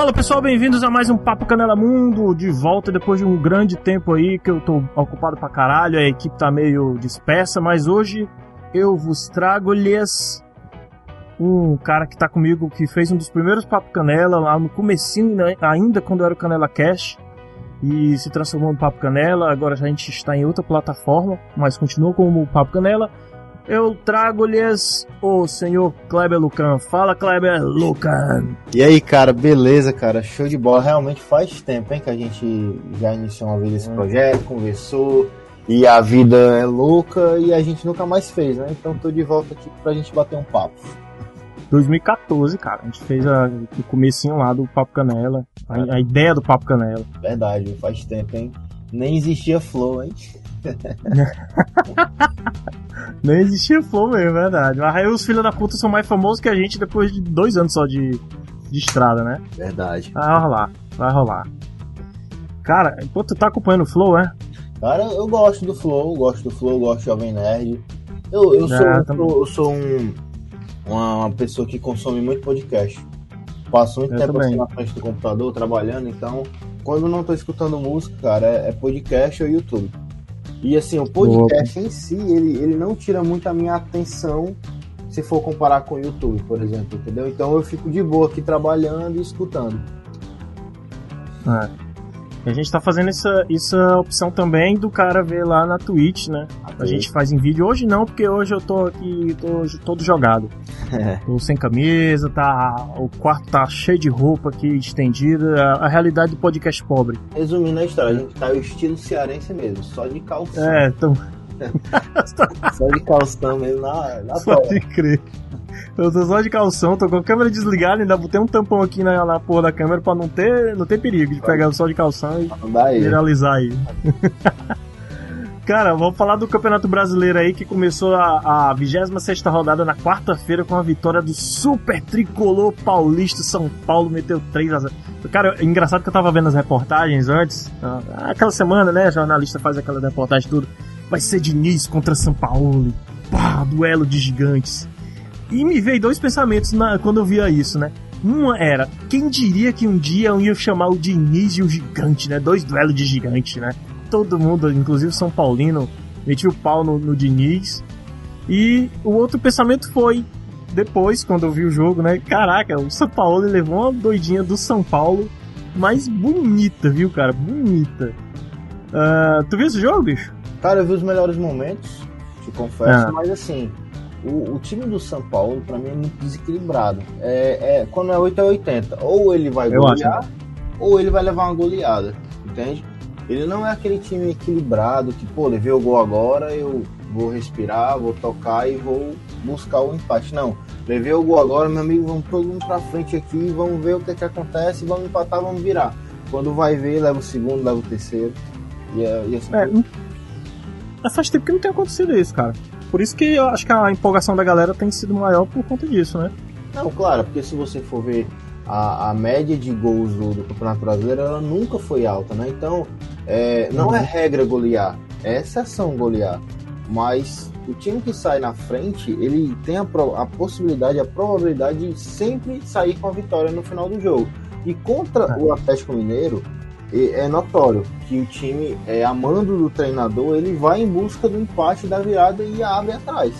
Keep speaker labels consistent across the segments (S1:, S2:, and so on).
S1: Fala pessoal, bem-vindos a mais um Papo Canela Mundo, de volta depois de um grande tempo aí que eu tô ocupado pra caralho, a equipe tá meio dispersa, mas hoje eu vos trago-lhes um cara que tá comigo, que fez um dos primeiros Papo Canela, lá no comecinho, né, ainda quando era o Canela Cash, e se transformou no Papo Canela, agora a gente está em outra plataforma, mas continua como Papo Canela, eu trago-lhes o senhor Kleber Lucan. Fala, Kleber Lucan.
S2: E aí, cara, beleza, cara? Show de bola. Realmente faz tempo, hein, que a gente já iniciou uma vez esse
S1: Hum.
S2: projeto, conversou, e a vida é louca e a gente nunca mais fez, né? Então tô de volta aqui pra gente bater um papo.
S1: 2014, cara. A gente fez a, o comecinho lá do Papo Canela. A, a ideia do Papo Canela.
S2: Verdade, faz tempo, hein? Nem existia flow, hein?
S1: Nem existia flow mesmo, é verdade. Mas aí os filhos da puta são mais famosos que a gente depois de dois anos só de, de estrada, né?
S2: Verdade.
S1: Vai rolar, vai rolar. Cara, pô, tu tá acompanhando o flow, é?
S2: Cara, eu gosto do flow, gosto do flow, gosto do Jovem Nerd. Eu, eu, sou,
S1: É,
S2: eu eu sou um, uma, uma pessoa que consome muito podcast. Passo muito
S1: Eu
S2: tempo assim na frente do computador trabalhando, então quando não tô escutando música, cara, é, é podcast ou YouTube. E assim, o podcast em si, ele, ele não tira muito a minha atenção se for comparar com o YouTube, por exemplo, entendeu? Então eu fico de boa aqui trabalhando e escutando.
S1: É. E a gente tá fazendo essa, essa opção também do cara ver lá na Twitch, né? A gente faz em vídeo. Hoje não, porque hoje eu tô aqui, tô todo jogado.
S2: É.
S1: Tô sem camisa, tá, o quarto tá cheio de roupa aqui estendida. A, a realidade do podcast pobre.
S2: Resumindo a história, a gente tá o estilo cearense mesmo, só de calção.
S1: É, então,
S2: Só de calção mesmo na, na
S1: só de crer. Eu tô só de calção, tô com a câmera desligada, ainda botei um tampão aqui na, na porra da câmera pra não ter, não ter perigo de pegar só de calção e
S2: aí.
S1: viralizar aí. Cara, vamos falar do Campeonato Brasileiro aí que começou a, a 26 rodada na quarta-feira com a vitória do super tricolor paulista. São Paulo meteu 3 a 0. Cara, é engraçado que eu tava vendo as reportagens antes. ah, Aquela semana, né? Jornalista faz aquela reportagem tudo. Vai ser Diniz contra São Paulo. Pá, duelo de gigantes. E me veio dois pensamentos na- quando eu via isso, né? Uma era, quem diria que um dia eu ia chamar o Diniz e o gigante, né? Dois duelos de gigante, né? Todo mundo, inclusive São Paulino, metia o pau no, no Diniz. E o outro pensamento foi, depois, quando eu vi o jogo, né? Caraca, o São Paulo levou uma doidinha do São Paulo, mas bonita, viu, cara? Bonita. Ah, tu viu esse jogo, bicho?
S2: Cara, eu vi os melhores momentos, te confesso,
S1: Ah.
S2: mas assim, o, o time do São Paulo, pra mim, é muito desequilibrado. É, é, quando é 8 a 80, ou ele vai
S1: Eu
S2: golear, ou ele vai levar uma goleada, entende? Ele não é aquele time equilibrado que, pô, levei o gol agora, eu vou respirar, vou tocar e vou buscar o empate. Não, levei o gol agora, meu amigo, vamos todo mundo pra frente aqui, vamos ver o que, que acontece, vamos empatar, vamos virar. Quando vai ver, leva o segundo, leva o terceiro. E, é- e assim,
S1: É, não- é, faz tempo que não tem acontecido isso, cara. Por isso que eu acho que a empolgação da galera tem sido maior por conta disso, né?
S2: Não, claro, porque se você for ver a, a média de gols do, do Campeonato Brasileiro, ela nunca foi alta, né? Então, é, não é regra golear, é exceção golear. Mas o time que sai na frente, ele tem a, pro- a possibilidade, a probabilidade de sempre sair com a vitória no final do jogo. E contra
S1: É.
S2: o Atlético Mineiro, é notório que o time, é, a mando do treinador, ele vai em busca do empate da virada e abre atrás.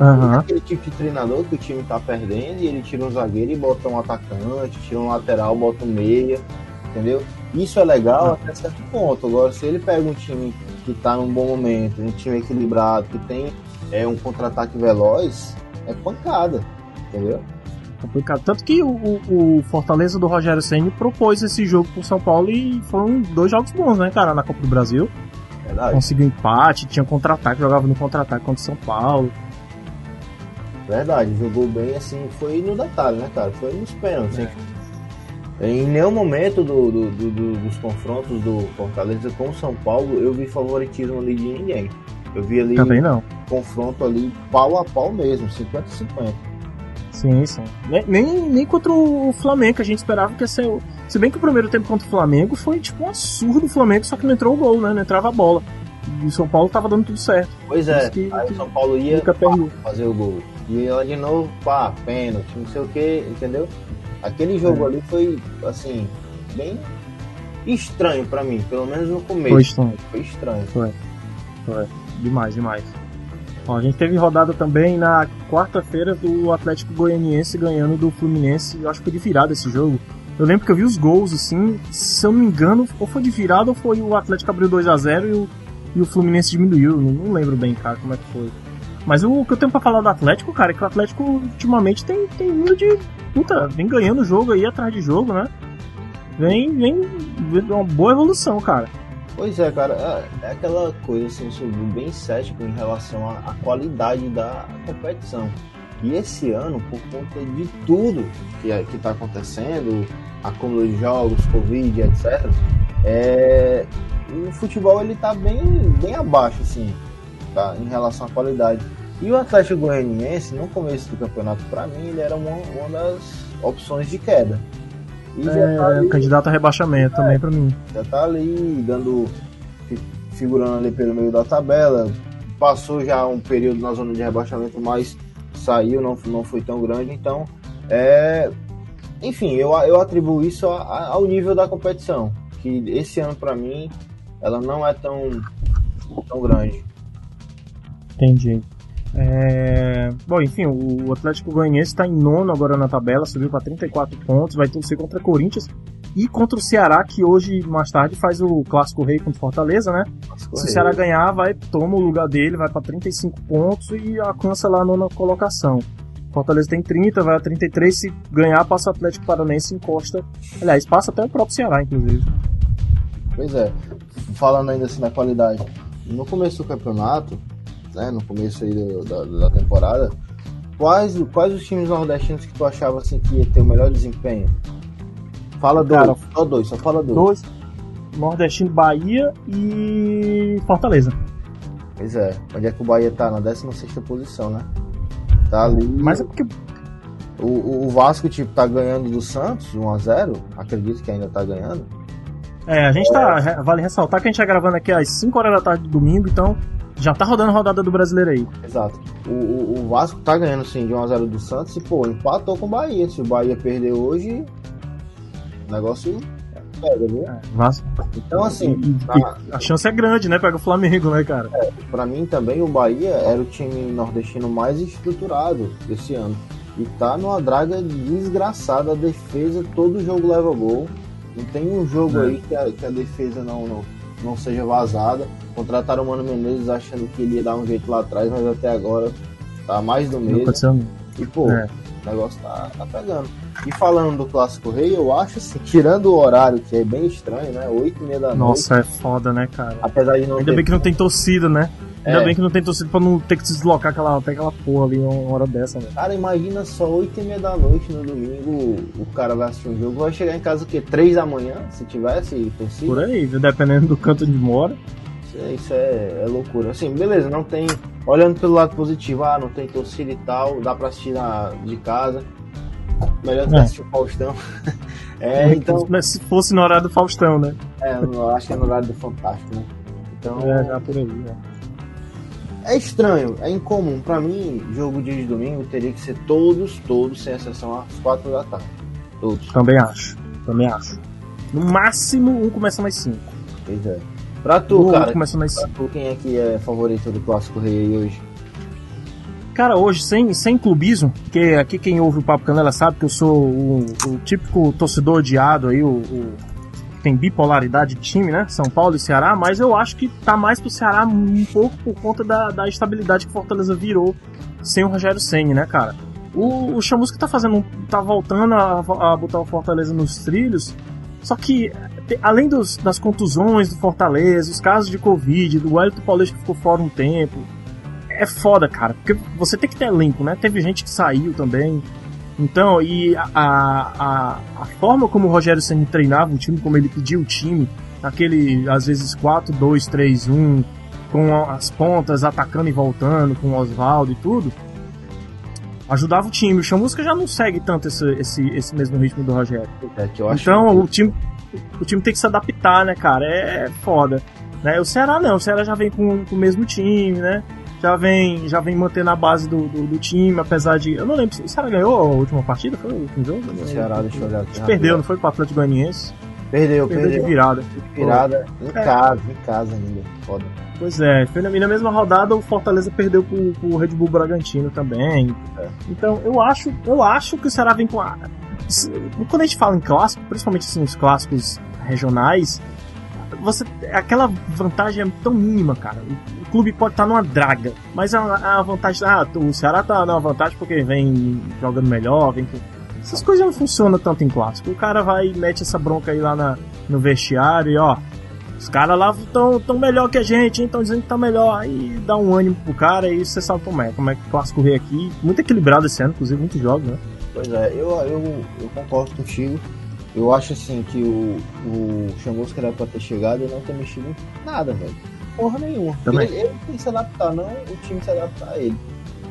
S1: Aham.
S2: Aquele tipo de treinador que o time tá perdendo e ele tira um zagueiro e bota um atacante, tira um lateral, bota um meia, entendeu? Isso é legal até certo ponto. Agora, se ele pega um time que tá num bom momento, um time equilibrado, que tem é, um contra-ataque veloz, é pancada, entendeu?
S1: Complicado. Tanto que o, o- Fortaleza do Rogério Senni propôs esse jogo pro São Paulo e foram dois jogos bons, né, cara? Na Copa do Brasil.
S2: Verdade.
S1: Conseguiu empate, tinha contra-ataque, jogava no contra-ataque contra o São Paulo.
S2: Verdade, jogou bem assim, foi no detalhe, né, cara? Foi nos pênaltis. hein? Em nenhum momento do- do- do- dos confrontos do Fortaleza com o São Paulo eu vi favoritismo ali de ninguém. Eu vi ali
S1: Também não.
S2: confronto ali pau a pau mesmo, 50-50.
S1: Sim, sim. Nem, nem, nem contra o Flamengo, que a gente esperava que ia ser. o- Se bem que o primeiro tempo contra o Flamengo foi tipo um absurdo do Flamengo, só que não entrou o gol, né? Não entrava a bola. E o São Paulo tava dando tudo certo.
S2: Pois é,
S1: que-
S2: aí o São Paulo ia
S1: perdeu.
S2: fazer o gol. E ela de novo, pá, pênalti, não sei o que, entendeu? Aquele jogo
S1: É.
S2: ali foi, assim, bem estranho pra mim, pelo menos no começo.
S1: Foi estranho.
S2: Foi estranho.
S1: Demais, demais. Ó, a gente teve rodada também na quarta-feira do Atlético Goianiense ganhando do Fluminense. Eu acho que foi de virada esse jogo. Eu lembro que eu vi os gols, assim, se eu não me engano, ou foi de virada ou foi o Atlético abriu 2 a 0 e o, e o Fluminense diminuiu. Não, não lembro bem, cara, como é que foi. Mas o que eu tenho pra falar do Atlético, cara, é que o Atlético ultimamente tem, tem vindo de. Puta, vem ganhando jogo aí atrás de jogo, né? Vem, vem, vem uma boa evolução, cara.
S2: Pois é, cara, é, é aquela coisa assim, eu sou bem cético em relação à, à qualidade da competição. E esse ano, por conta de tudo que, é- que tá acontecendo, acúmulo de jogos, Covid, etc., é, o futebol ele tá bem, bem abaixo, assim, tá, em relação à qualidade. E o Atlético Goianiense, no começo do campeonato, para mim, ele era uma, uma das opções de queda. E já tá
S1: É,
S2: ali-
S1: candidato a rebaixamento também pra mim.
S2: já tá ali dando fi- figurando ali pelo meio da tabela passou já um período na zona de rebaixamento mas saiu não, não foi tão grande então é enfim eu, eu atribuo isso a- a- ao nível da competição que esse ano para mim ela não é tão tão grande
S1: Entendi. É, Bom, enfim, o Atlético Goianiense está em nono agora na tabela, subiu para 34 pontos, vai torcer contra Corinthians e contra o Ceará, que hoje, mais tarde, faz o Clássico Rei contra o Fortaleza, né? Se o. Ceará ganhar, vai, toma o lugar dele, vai para 35 pontos e alcança lá a nona colocação. Fortaleza tem 30, vai a 33, se ganhar, passa o Atlético Paranaense encosta. Aliás, passa até o próprio Ceará, inclusive.
S2: Pois é, falando ainda assim da qualidade, no começo do campeonato, né, no começo aí do- da, da temporada, quais, quais os times nordestinos que tu achava assim que ia ter o melhor desempenho? Fala dois,
S1: Cara,
S2: só dois, só fala dois.
S1: Dois, Nordestino, Bahia e Fortaleza.
S2: Pois é, onde é que o Bahia tá? Na 16 posição, né? Tá ali.
S1: Mas é porque
S2: O, o- Vasco, tipo, tá ganhando do Santos 1x0, acredito que ainda tá ganhando.
S1: É, a gente tá. re- Vale ressaltar que a gente tá gravando aqui às 5 horas da tarde do domingo, então já tá rodando a rodada do brasileiro aí.
S2: Exato. O, o, o Vasco tá ganhando sim de 1x0 do Santos e, pô, empatou com o Bahia. Se o Bahia perder hoje, o negócio pega, viu?
S1: É, Vasco.
S2: Então, assim,
S1: a chance é grande, né? Pega o Flamengo, né, cara?
S2: pra mim também o Bahia era o time nordestino mais estruturado desse ano. E tá numa draga desgraçada, a defesa, todo jogo leva gol. Não tem um jogo
S1: É.
S2: aí que a, que a defesa não, não, não seja vazada. Contrataram o Mano Menezes achando que ele ia dar um jeito lá atrás, mas até agora tá mais do mesmo. E pô,
S1: É.
S2: o negócio tá, tá pegando. E falando do Clássico Rei, eu acho assim, tirando o horário, que é bem estranho, né? 8 e meia da noite.
S1: Nossa, é foda, né, cara?
S2: Apesar de não
S1: Ainda
S2: ter
S1: bem que não tem torcida, né? Ainda
S2: É.
S1: bem que não tem torcida pra não ter que se deslocar aquela, até aquela porra ali uma hora dessa, né?
S2: Cara, imagina só 8 e meia da noite no domingo, o cara vai assistir um jogo, vai chegar em casa o quê? 3 da manhã, se tivesse torcida?
S1: Por aí, dependendo do canto onde mora.
S2: Isso, é, isso é, é loucura. Assim, beleza, não tem. Olhando pelo lado positivo, ah, não tem torcida e tal, dá pra assistir na, de casa. Melhor do que
S1: É.
S2: assistir o Faustão. é, então,
S1: Se fosse no horário do Faustão, né?
S2: é, eu acho que é no horário do Fantástico, né? Então,
S1: É, já por aí, né?
S2: É estranho, é incomum. Pra mim, jogo de domingo teria que ser todos, todos, sem exceção, às 4 da tarde. Todos.
S1: Também acho. Também acho. No máximo, um começa mais cinco.
S2: Pois é. Pra tu,
S1: Um
S2: cara,
S1: começa mais cinco.
S2: tu, quem é que é favorito do Clássico Rei aí hoje?
S1: Cara, hoje, sem, sem clubismo, porque aqui quem ouve o Papo Canela sabe que eu sou o, o típico torcedor odiado aí, o, o- tem bipolaridade de time, né? São Paulo e Ceará, mas eu acho que tá mais pro Ceará um pouco por conta da, da estabilidade que Fortaleza virou sem o Rogério Senni, né, cara? O, o Chamusca tá fazendo, tá voltando a, a botar o Fortaleza nos trilhos, só que além dos- das contusões do Fortaleza, os casos de Covid, do Wellington Paulista que ficou fora um tempo, é foda, cara, porque você tem que ter elenco, né? Teve gente que saiu também. Então, e a, a, a forma como o Rogério Senna treinava o time, como ele pediu o time, aquele, às vezes, 4, 2, 3, 1, com as pontas atacando e voltando, com o Oswaldo e tudo, ajudava o time. O Chamusca já não segue tanto esse, esse, esse mesmo ritmo do Rogério.
S2: É,
S1: Então,
S2: que-
S1: o time, o time tem que se adaptar, né, cara? É foda. Né? O Ceará não, o Ceará já vem com, com o mesmo time, né? Já vem, já vem mantendo a base do, do, do time, apesar de. Eu não lembro se o Ceará ganhou a última partida, foi o último jogo?
S2: O Ceará, deixa eu olhar aqui.
S1: Perdeu, não foi pro Atlético Goianiense?
S2: Perdeu, perdeu.
S1: Perdeu de virada.
S2: Virada em é. casa, em casa ainda. Foda.
S1: Pois é, na, na mesma rodada o Fortaleza perdeu pro, pro Red Bull Bragantino também. É. Então eu acho, eu acho que o Ceará vem com a. Quando a gente fala em clássico, principalmente assim, os clássicos regionais, você aquela vantagem é tão mínima, cara. Clube pode estar numa draga, mas a, a vantagem, ah, o Ceará tá numa vantagem porque vem jogando melhor, vem essas coisas não funcionam tanto em clássico. O cara vai e mete essa bronca aí lá na, no vestiário e ó, os caras lá estão tão melhor que a gente, estão dizendo que tá melhor. Aí dá um ânimo pro cara e você sabe como é. Como é que o clássico rei aqui, muito equilibrado esse ano, inclusive muitos jogos, né?
S2: Pois é, eu, eu, eu concordo contigo. Eu acho assim que o, o Xangos era pra ter chegado e não ter mexido em nada, velho. Porra nenhuma. Também. Ele, ele tem que se adaptar, não o time se adaptar a ele.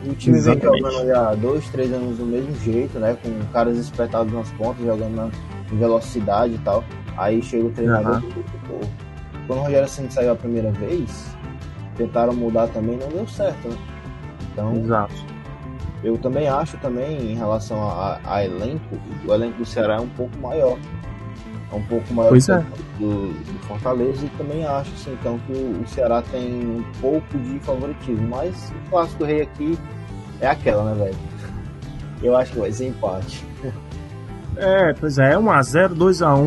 S2: O time Exatamente. vem jogando há dois, três anos do mesmo jeito, né? Com caras espetados nas pontas, jogando na, em velocidade e tal. Aí chega o treinador uhum. e, quando o Rogério Senna saiu a primeira vez, tentaram mudar também não deu certo, né?
S1: Então, Exato.
S2: eu também acho também em relação a, a, elenco, o elenco do Ceará é um pouco maior. É um pouco maior
S1: pois é.
S2: do, do, Fortaleza e também acho assim, então que o, o Ceará tem um pouco de favoritismo, mas o clássico rei aqui é aquela, né, velho? Eu acho que vai ser empate.
S1: É, pois é, 1x0, 2x1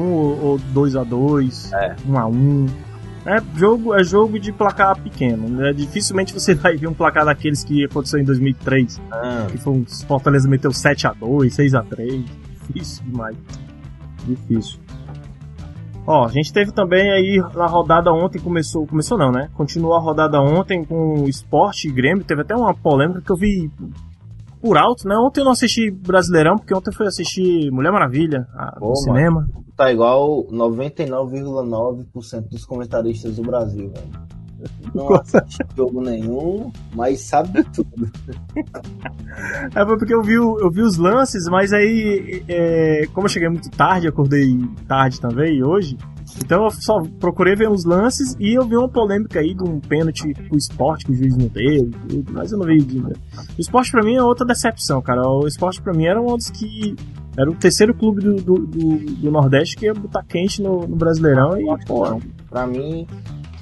S1: ou 2x2, é. 1x1. É jogo, é jogo de placar pequeno. Né? Dificilmente você vai ver um placar daqueles que aconteceu em 2003. Ah. Que foi um Fortaleza meteu 7x2, 6x3. Difícil demais. Difícil. Ó, a gente teve também aí na rodada ontem, começou, começou não, né? Continuou a rodada ontem com o Esporte e Grêmio. Teve até uma polêmica que eu vi por alto, né? Ontem eu não assisti Brasileirão, porque ontem eu fui assistir Mulher Maravilha a, no cinema.
S2: Tá igual 99,9% dos comentaristas do Brasil, velho. Não assiste jogo nenhum, mas sabe tudo.
S1: É porque eu vi, eu vi os lances, mas aí, é, como eu cheguei muito tarde, acordei tarde também hoje, então eu só procurei ver uns lances e eu vi uma polêmica aí de um pênalti pro esporte que o juiz não deu, mas eu não vi. O esporte pra mim é outra decepção, cara. O esporte pra mim era um dos que. Era o terceiro clube do, do, do, do Nordeste que ia botar quente no, no Brasileirão e, pô.
S2: Pra mim,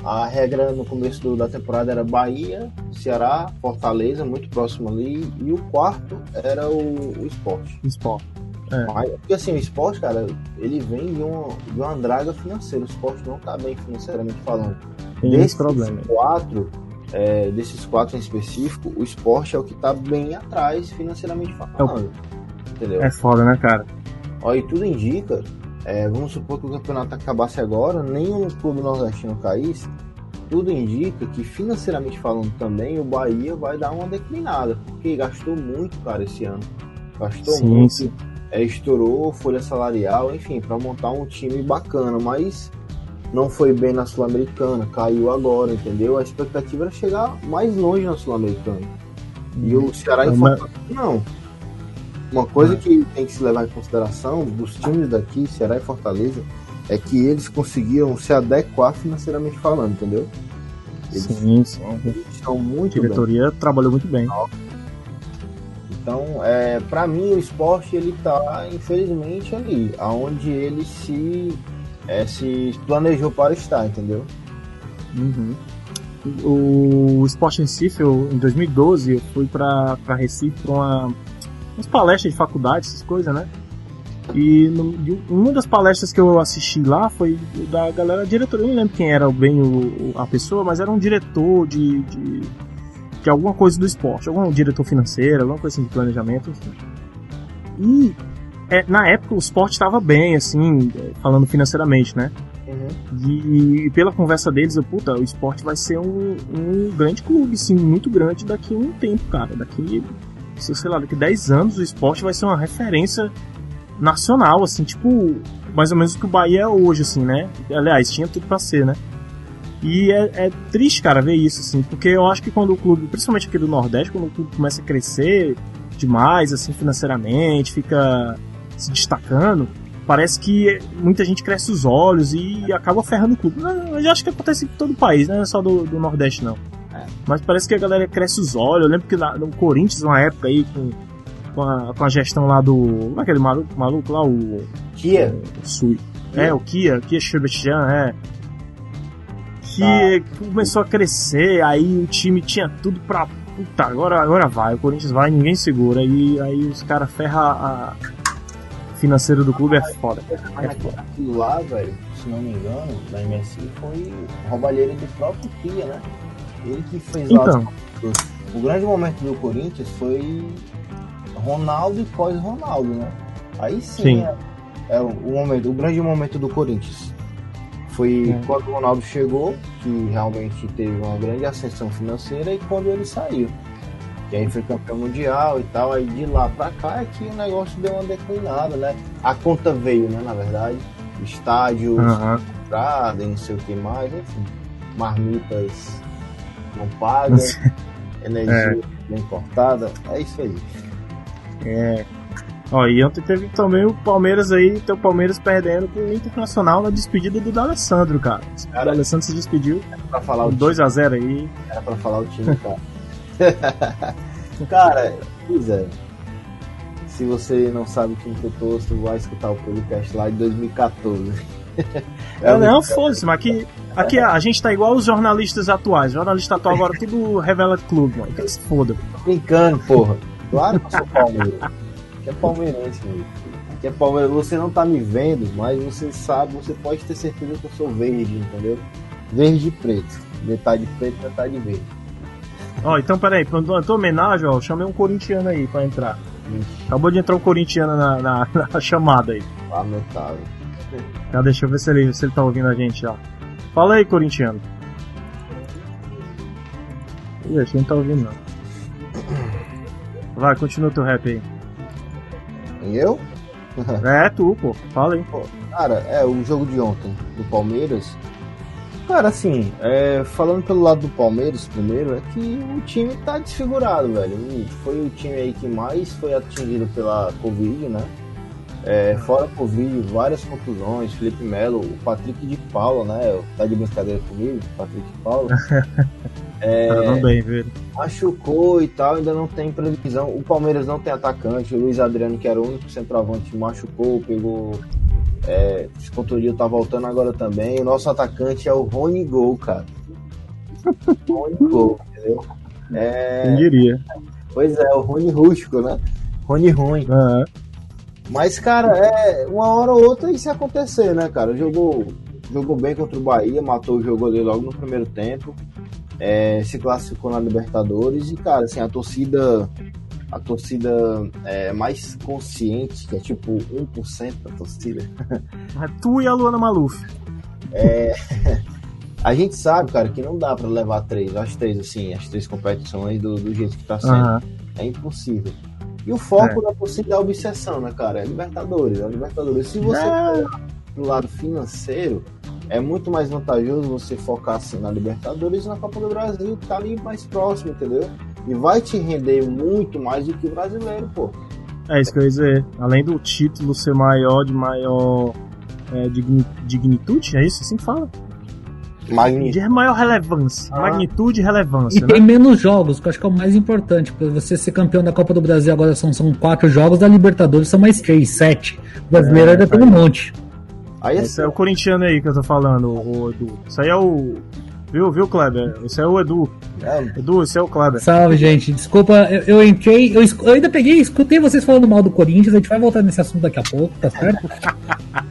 S2: a regra no começo do, da temporada era Bahia, Ceará, Fortaleza, muito próximo ali, e o quarto era o, o esporte.
S1: Esporte.
S2: É. Mas, porque assim, o esporte, cara, ele vem de, um, de uma draga financeira. O esporte não tá bem financeiramente falando.
S1: Tem desses problema.
S2: quatro, é, desses quatro em específico, o esporte é o que tá bem atrás financeiramente falando.
S1: É, entendeu? É foda, né, cara?
S2: Olha, e tudo indica, é, vamos supor que o campeonato acabasse agora, nenhum clube nordestino caísse, tudo indica que financeiramente falando também o Bahia vai dar uma declinada, porque gastou muito, cara, esse ano. Gastou sim, muito. Sim é, estourou folha salarial, enfim, para montar um time bacana, mas não foi bem na Sul-Americana, caiu agora, entendeu? A expectativa era chegar mais longe na Sul-Americana. E o Ceará e Fortaleza, não. Uma coisa que tem que se levar em consideração dos times daqui, Ceará e Fortaleza, é que eles conseguiram se adequar financeiramente falando, entendeu?
S1: Eles, sim, sim. Estão muito A diretoria bem. trabalhou muito bem.
S2: Então, é, para mim, o esporte ele tá, infelizmente, ali, aonde ele se, é, se planejou para estar, entendeu?
S1: Uhum. O, o Esporte Recife, eu, em 2012, eu fui para Recife para uma, umas palestras de faculdade, essas coisas, né? E no, uma das palestras que eu assisti lá foi da galera diretoria, eu não lembro quem era bem o, a pessoa, mas era um diretor de, de de alguma coisa do esporte, algum diretor financeiro, alguma coisa assim de planejamento, enfim. E é, na época o esporte estava bem, assim, falando financeiramente, né? Uhum. E, e, pela conversa deles, eu, puta, o esporte vai ser um, um grande clube, sim, muito grande daqui a um tempo, cara. Daqui, sei lá, daqui a 10 anos o esporte vai ser uma referência nacional, assim, tipo, mais ou menos o que o Bahia é hoje, assim, né? Aliás, tinha tudo pra ser, né? E é, é, triste, cara, ver isso, assim, porque eu acho que quando o clube, principalmente aqui do Nordeste, quando o clube começa a crescer demais, assim, financeiramente, fica se destacando, parece que muita gente cresce os olhos e acaba ferrando o clube. Eu acho que acontece em todo o país, não é só do, do Nordeste, não. Mas parece que a galera cresce os olhos. Eu lembro que na, no Corinthians, uma época aí, com, com, a, com a gestão lá do. Como é aquele maluco, maluco lá? O.
S2: Kia?
S1: O Sui. É, o Kia, Kia Sebastian, é. Que tá. começou a crescer, aí o time tinha tudo pra. Puta, agora, agora vai, o Corinthians vai, ninguém segura. E aí os caras ferram a financeiro do clube é foda. É
S2: foda. Aquilo lá, velho, se não me engano, da MSI foi roubalheiro do próprio Kia, né? Ele que fez
S1: então.
S2: As... O grande momento do Corinthians foi Ronaldo e pós-Ronaldo, né? Aí sim, sim. É, é, o momento, o grande momento do Corinthians. Foi é. quando o Ronaldo chegou, que realmente teve uma grande ascensão financeira, e quando ele saiu. E aí foi campeão mundial e tal. Aí de lá pra cá é que o negócio deu uma declinada, né? A conta veio, né? Na verdade. Estádios uhum. comprados e não sei o que mais, enfim. Marmitas não pagas, energia é. bem cortada. É isso aí.
S1: É. Ó, e ontem teve também o Palmeiras aí, tem o Palmeiras perdendo com o Internacional na despedida do D'Alessandro, cara. cara. O D'Alessandro se despediu.
S2: Era pra falar o
S1: 2x0 aí.
S2: Era pra falar o time, cara. Cara, pois é. Se você não sabe quem que eu tô, você vai escutar o podcast lá de 2014.
S1: é não, foda-se, mas aqui, aqui a gente tá igual os jornalistas atuais. jornalista atual agora tudo revela clube, mano. Que se foda.
S2: Brincando, porra. Claro que eu sou palmeirense. Que é palmeirense, meu. Que é palmeirense. Você não tá me vendo, mas você sabe, você pode ter certeza que eu sou verde, entendeu? Verde e preto. Metade preto, metade verde.
S1: Ó, então peraí, pra tua homenagem, ó, eu chamei um corintiano aí pra entrar. Acabou de entrar um corintiano na, na, na chamada aí.
S2: Lamentável.
S1: Tá, deixa eu ver se ele, se ele tá ouvindo a gente já. Fala aí, corintiano. Ih, acho que não tá ouvindo não. Vai, continua teu rap aí.
S2: E eu?
S1: é, tu, pô. Fala aí. Pô,
S2: cara, é, o jogo de ontem do Palmeiras Cara, assim, é, falando pelo lado do Palmeiras primeiro, é que o time tá desfigurado, velho. Foi o time aí que mais foi atingido pela Covid, né? É, fora Covid, várias contusões, Felipe Melo, o Patrick de Paula, né? Tá de brincadeira comigo, Patrick de Paula.
S1: É, tá bem, velho.
S2: Machucou e tal, ainda não tem previsão. O Palmeiras não tem atacante, o Luiz Adriano, que era o único centroavante, machucou, pegou é, tá voltando agora também. O nosso atacante é o Rony Gol, cara. Rony Gol, entendeu?
S1: É... Quem diria?
S2: Pois é, o Rony Rústico, né? Rony ruim.
S1: Uhum.
S2: Mas, cara, é uma hora ou outra isso ia acontecer, né, cara? Jogou, jogou bem contra o Bahia, matou o jogo ali logo no primeiro tempo. É, se classificou na Libertadores e, cara, assim, a torcida a torcida é, mais consciente, que é tipo 1% da torcida.
S1: É tu e a Luana Maluf.
S2: É, a gente sabe, cara, que não dá para levar três, as três, assim, as três competições do, do jeito que tá sendo. Uhum. É impossível. E o foco é. da torcida é a obsessão, né, cara? É Libertadores, é Libertadores. Se você é. for pro lado financeiro, é muito mais vantajoso você focar assim na Libertadores e na Copa do Brasil, que tá ali mais próximo, entendeu? E vai te render muito mais do que o brasileiro, pô.
S1: É isso que eu ia dizer. Além do título ser maior, de maior é, dignitude, é isso assim que fala?
S2: Magnitude.
S1: De maior relevância. Ah. Magnitude e relevância.
S3: E né? tem menos jogos, que eu acho que é o mais importante. Pra você ser campeão da Copa do Brasil agora são, são quatro jogos, da Libertadores são mais três, sete. O brasileiro é, ainda tem um monte.
S1: Aí, Esse é o corintiano aí que eu tô falando, o Edu. Isso aí é o Viu, viu, Kleber? Esse é o Edu. É. Edu, esse é o Kleber.
S3: Salve, gente. Desculpa, eu, eu entrei, eu, eu, ainda peguei, escutei vocês falando mal do Corinthians, a gente vai voltar nesse assunto daqui a pouco, tá certo?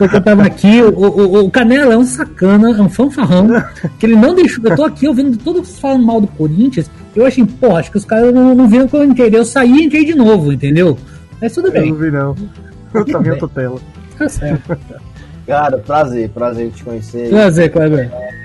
S3: Porque eu tava aqui, o, o, o Canela é um sacana, é um fanfarrão, que ele não deixou. Eu tô aqui ouvindo todos falando mal do Corinthians. Eu achei, pô, acho que os caras não, não viram que eu entrei. Eu saí e entrei de novo, entendeu? Mas tudo bem.
S1: Eu não vi, não. Eu tô vendo tela.
S3: Tá certo.
S2: Cara, prazer, prazer te conhecer.
S3: Prazer, Kleber.
S2: É,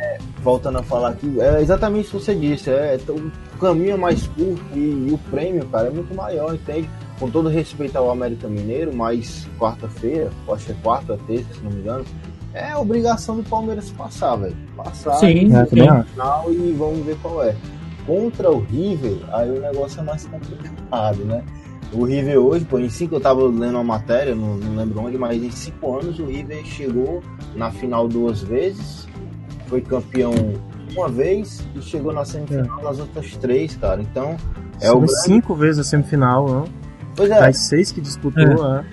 S2: voltando a falar aqui, é exatamente isso que você disse. É, o caminho é mais curto e, e, o prêmio, cara, é muito maior, entende? Com todo respeito ao América Mineiro, mas quarta-feira, acho que é quarta terça, se não me engano, é obrigação do Palmeiras passar, velho. Passar
S3: sim,
S2: no final e vamos ver qual é. Contra o River, aí o negócio é mais complicado, né? O River hoje, pô, em cinco eu tava lendo uma matéria, não, não lembro onde, mas em cinco anos o River chegou na final duas vezes, foi campeão uma vez e chegou na semifinal nas outras três, cara. Então, é
S1: São
S2: o grande...
S1: cinco vezes a semifinal, não?
S2: Pois é,
S1: Das seis que disputou, é.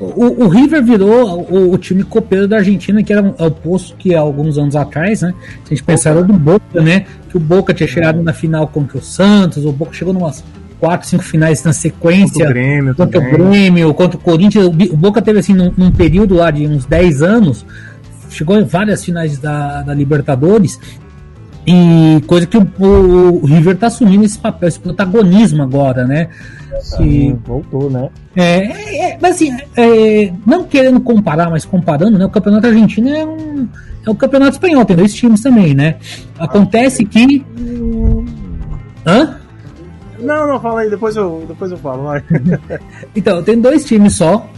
S3: O, o River virou o, o time copeiro da Argentina, que era um- é o posto que há alguns anos atrás, né? Se a gente pensar era do Boca, né? Que o Boca tinha chegado na final contra o Santos, o Boca chegou numas quatro, cinco finais na
S1: Contra
S3: sequência.
S1: o Grêmio
S3: contra o
S1: também.
S3: Grêmio, contra o Corinthians. O o Boca teve assim num, num período lá de uns 10 anos, chegou em várias finais da, da Libertadores. E coisa que o, o- o River tá assumindo esse papel, esse protagonismo agora, né?
S1: Sim, voltou, né?
S3: É, é, é, mas assim, é, não querendo comparar, mas comparando, né? O campeonato argentino é um. É o campeonato espanhol, tem dois times também, né? Acontece que. Hã?
S1: Não, não, fala aí, depois eu, depois eu falo, vai.
S3: Então, tem dois times só.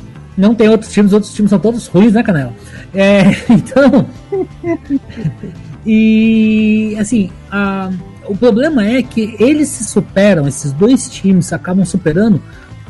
S3: Não tem outros times, outros times são todos ruins, né, Canela? É, então. e assim, a- o problema é que eles se superam, esses dois times acabam superando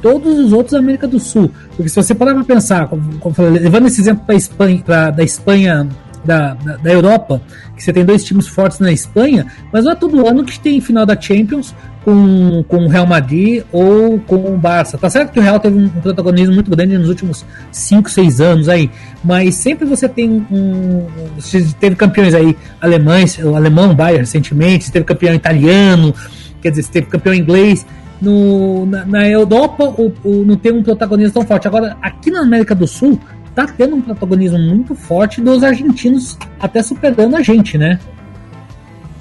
S3: todos os outros da América do Sul. Porque se você parar pra pensar, como, como falei, levando esse exemplo pra Espanha, pra- da Espanha, da, da, da Europa, que você tem dois times fortes na Espanha, mas não é todo ano que tem final da Champions com, com o Real Madrid ou com o Barça. Tá certo que o Real teve um protagonismo muito grande nos últimos 5, 6 anos aí, mas sempre você tem um. Você teve campeões aí alemães, o alemão Bayern recentemente, você teve campeão italiano, quer dizer, você teve campeão inglês. No, na, na Europa o, o- não tem um protagonismo tão forte. Agora, aqui na América do Sul, tá tendo um protagonismo muito forte dos argentinos, até superando a gente, né?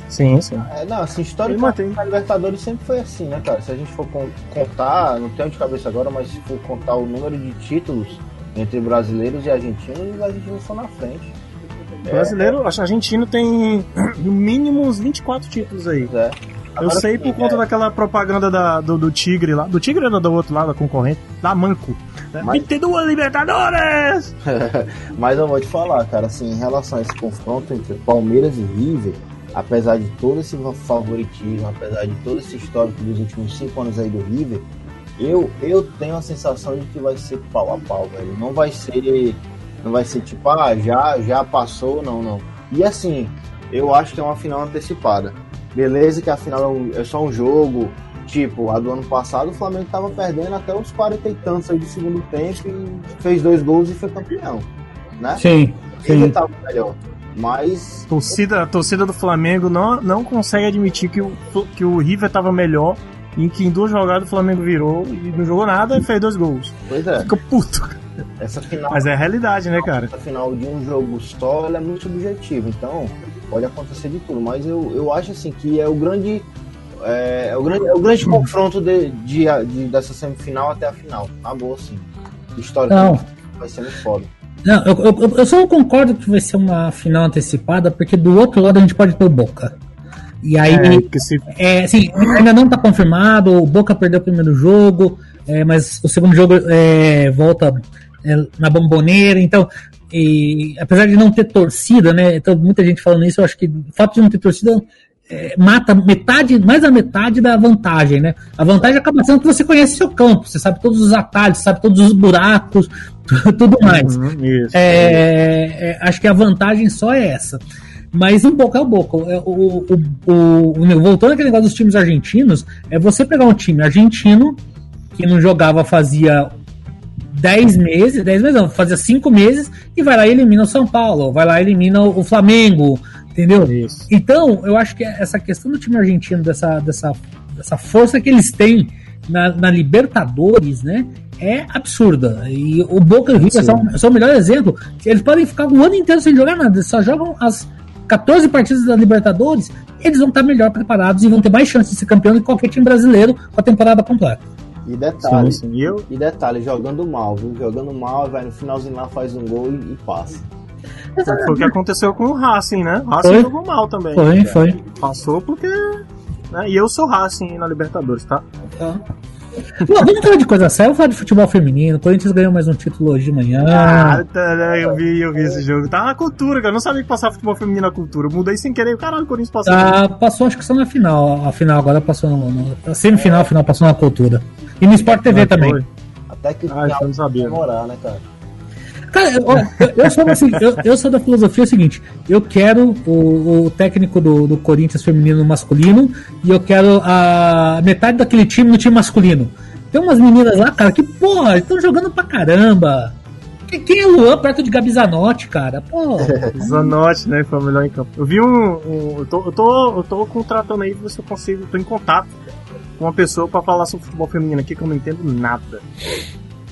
S1: Sim, sim.
S2: É, não, assim, historicamente a Libertadores sempre foi assim, né, cara? Se a gente for con- contar, não tenho de cabeça agora, mas se for contar o número de títulos entre brasileiros e argentinos, os argentinos estão na frente.
S1: O brasileiro, acho que o argentino tem no mínimo uns 24 títulos aí.
S2: É.
S1: Eu sei por conta
S2: é,
S1: daquela propaganda da, do, do Tigre lá. Do Tigre ou do outro lado, da concorrente? Da Manco. Né?
S2: Mas-
S1: 22 Libertadores!
S2: Mas eu vou te falar, cara, assim, em relação a esse confronto entre Palmeiras e River, apesar de todo esse favoritismo, apesar de todo esse histórico dos últimos cinco anos aí do River, eu, eu tenho a sensação de que vai ser pau a pau, velho. Não vai ser. Não vai ser tipo, ah, já, já passou, não, não. E assim, eu acho que é uma final antecipada. Beleza que a final é é só um jogo. Tipo, a do ano passado o Flamengo tava perdendo até os 40 e tantos aí do segundo tempo e fez dois gols e foi campeão. Né?
S3: Sim,
S2: Ele
S3: sim.
S2: tava melhor. Mas
S1: Torcida, a torcida do Flamengo não, não consegue admitir que o, que o River tava melhor e que em duas jogadas o Flamengo virou e não jogou nada e fez dois gols.
S2: Pois é,
S1: Fica puto.
S2: essa final,
S1: Mas é a realidade, né, cara?
S2: essa final de um jogo só ela é muito subjetiva, então pode acontecer de tudo. Mas eu, eu acho assim que é o grande. É, é o grande, é o grande confronto de, de, de- dessa semifinal até a final. Na boa, assim. Historicamente vai ser muito foda.
S3: Não, eu, eu, eu só não concordo que vai ser uma final antecipada, porque do outro lado a gente pode ter o Boca. E aí,
S1: É, se
S3: é, assim, ainda não tá confirmado, o Boca perdeu o primeiro jogo, é, mas o segundo jogo é, volta é, na bomboneira, então, e, apesar de não ter torcida, né, então, muita gente falando isso, eu acho que o fato de não ter torcida é, mata metade, mais da metade da vantagem, né? A vantagem acaba sendo que você conhece seu campo, você sabe todos os atalhos, sabe todos os buracos, tudo mais.
S1: Uhum, isso.
S3: É, é, acho que a vantagem só é essa. Mas um pouco é o Boca. É, O, o, o, voltando àquele negócio dos times argentinos, é você pegar um time argentino que não jogava fazia 10 meses, 10 meses não, fazia 5 meses, e vai lá e elimina o São Paulo, vai lá e elimina o, o Flamengo, entendeu?
S1: Isso.
S3: Então, eu acho que essa questão do time argentino, dessa, dessa, dessa força que eles têm na, na Libertadores, né? É absurda. E o Boca e o River são, são o melhor exemplo. Eles podem ficar o ano inteiro sem jogar nada. Eles só jogam as 14 partidas da Libertadores. Eles vão estar melhor preparados e vão ter mais chance de ser campeão do que qualquer time brasileiro com a temporada completa.
S2: E detalhe,
S1: Sim, sim. E
S2: detalhe, jogando mal, viu? Jogando mal, vai no finalzinho lá, faz um gol e, e passa.
S1: foi o que aconteceu com o Racing, né? O Racing
S3: Foi.
S1: jogou mal também.
S3: Foi, foi.
S1: Passou porque. Né? E eu sou Racing na Libertadores, tá?
S3: Não, vamos falar de coisa séria, vamos falar de futebol feminino. O Corinthians ganhou mais um título hoje de manhã.
S1: Ah, tá, né? eu vi, eu vi esse jogo. Tá na cultura, cara. Eu não sabia que passava futebol feminino na cultura. Eu mudei sem querer. Caralho, o Corinthians passou.
S3: Tá, passou, acho que só na final. A final agora passou no. no a semifinal, a final passou na cultura. E no Sport TV
S1: Ah,
S3: também.
S1: foi.
S2: Até que o
S1: Ah, eu não sabia.
S2: demorar, né, cara?
S3: Cara, eu, eu, sou assim, eu, eu, sou da filosofia seguinte: eu quero o, o técnico do, do Corinthians feminino masculino e eu quero a metade daquele time no time masculino. Tem umas meninas lá, cara, que, porra, estão jogando pra caramba. Quem é Luan perto de Gabi Zanotti, cara? Pô.
S1: Zanotti, né? Foi o melhor em campo. Eu vi um. um eu, tô, eu, tô, eu tô contratando aí, ver se eu consigo. tô em contato com uma pessoa pra falar sobre futebol feminino aqui que eu não entendo nada.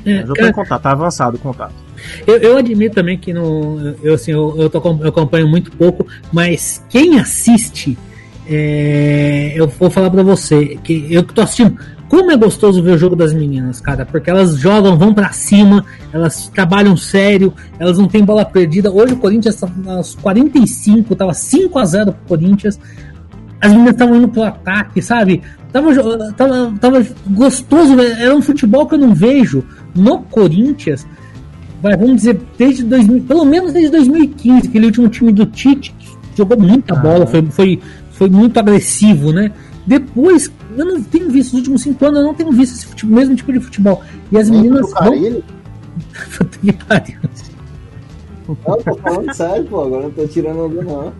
S1: É, Mas eu tô cara, em contato, tá avançado o contato.
S3: Eu, eu admito também que no, eu, assim, eu, eu, tô, eu acompanho muito pouco, mas quem assiste, é, eu vou falar pra você, que eu tô assistindo como é gostoso ver o jogo das meninas, cara, porque elas jogam, vão para cima, elas trabalham sério, elas não têm bola perdida. Hoje o Corinthians tá aos 45, tava 5 a 0 pro Corinthians. As meninas estavam indo pro ataque, sabe? Tava, tava, tava gostoso, era um futebol que eu não vejo no Corinthians. Vai, vamos dizer, desde 2000, pelo menos desde 2015, aquele último time do Tite, que jogou muita ah, bola, foi, foi, foi muito agressivo, né? Depois, eu não tenho visto, nos últimos cinco anos, eu não tenho visto esse futebol, mesmo tipo de futebol. E as meninas. Vão...
S2: que pariu. Não, tô falando sério, pô, agora não tô tirando algum, não.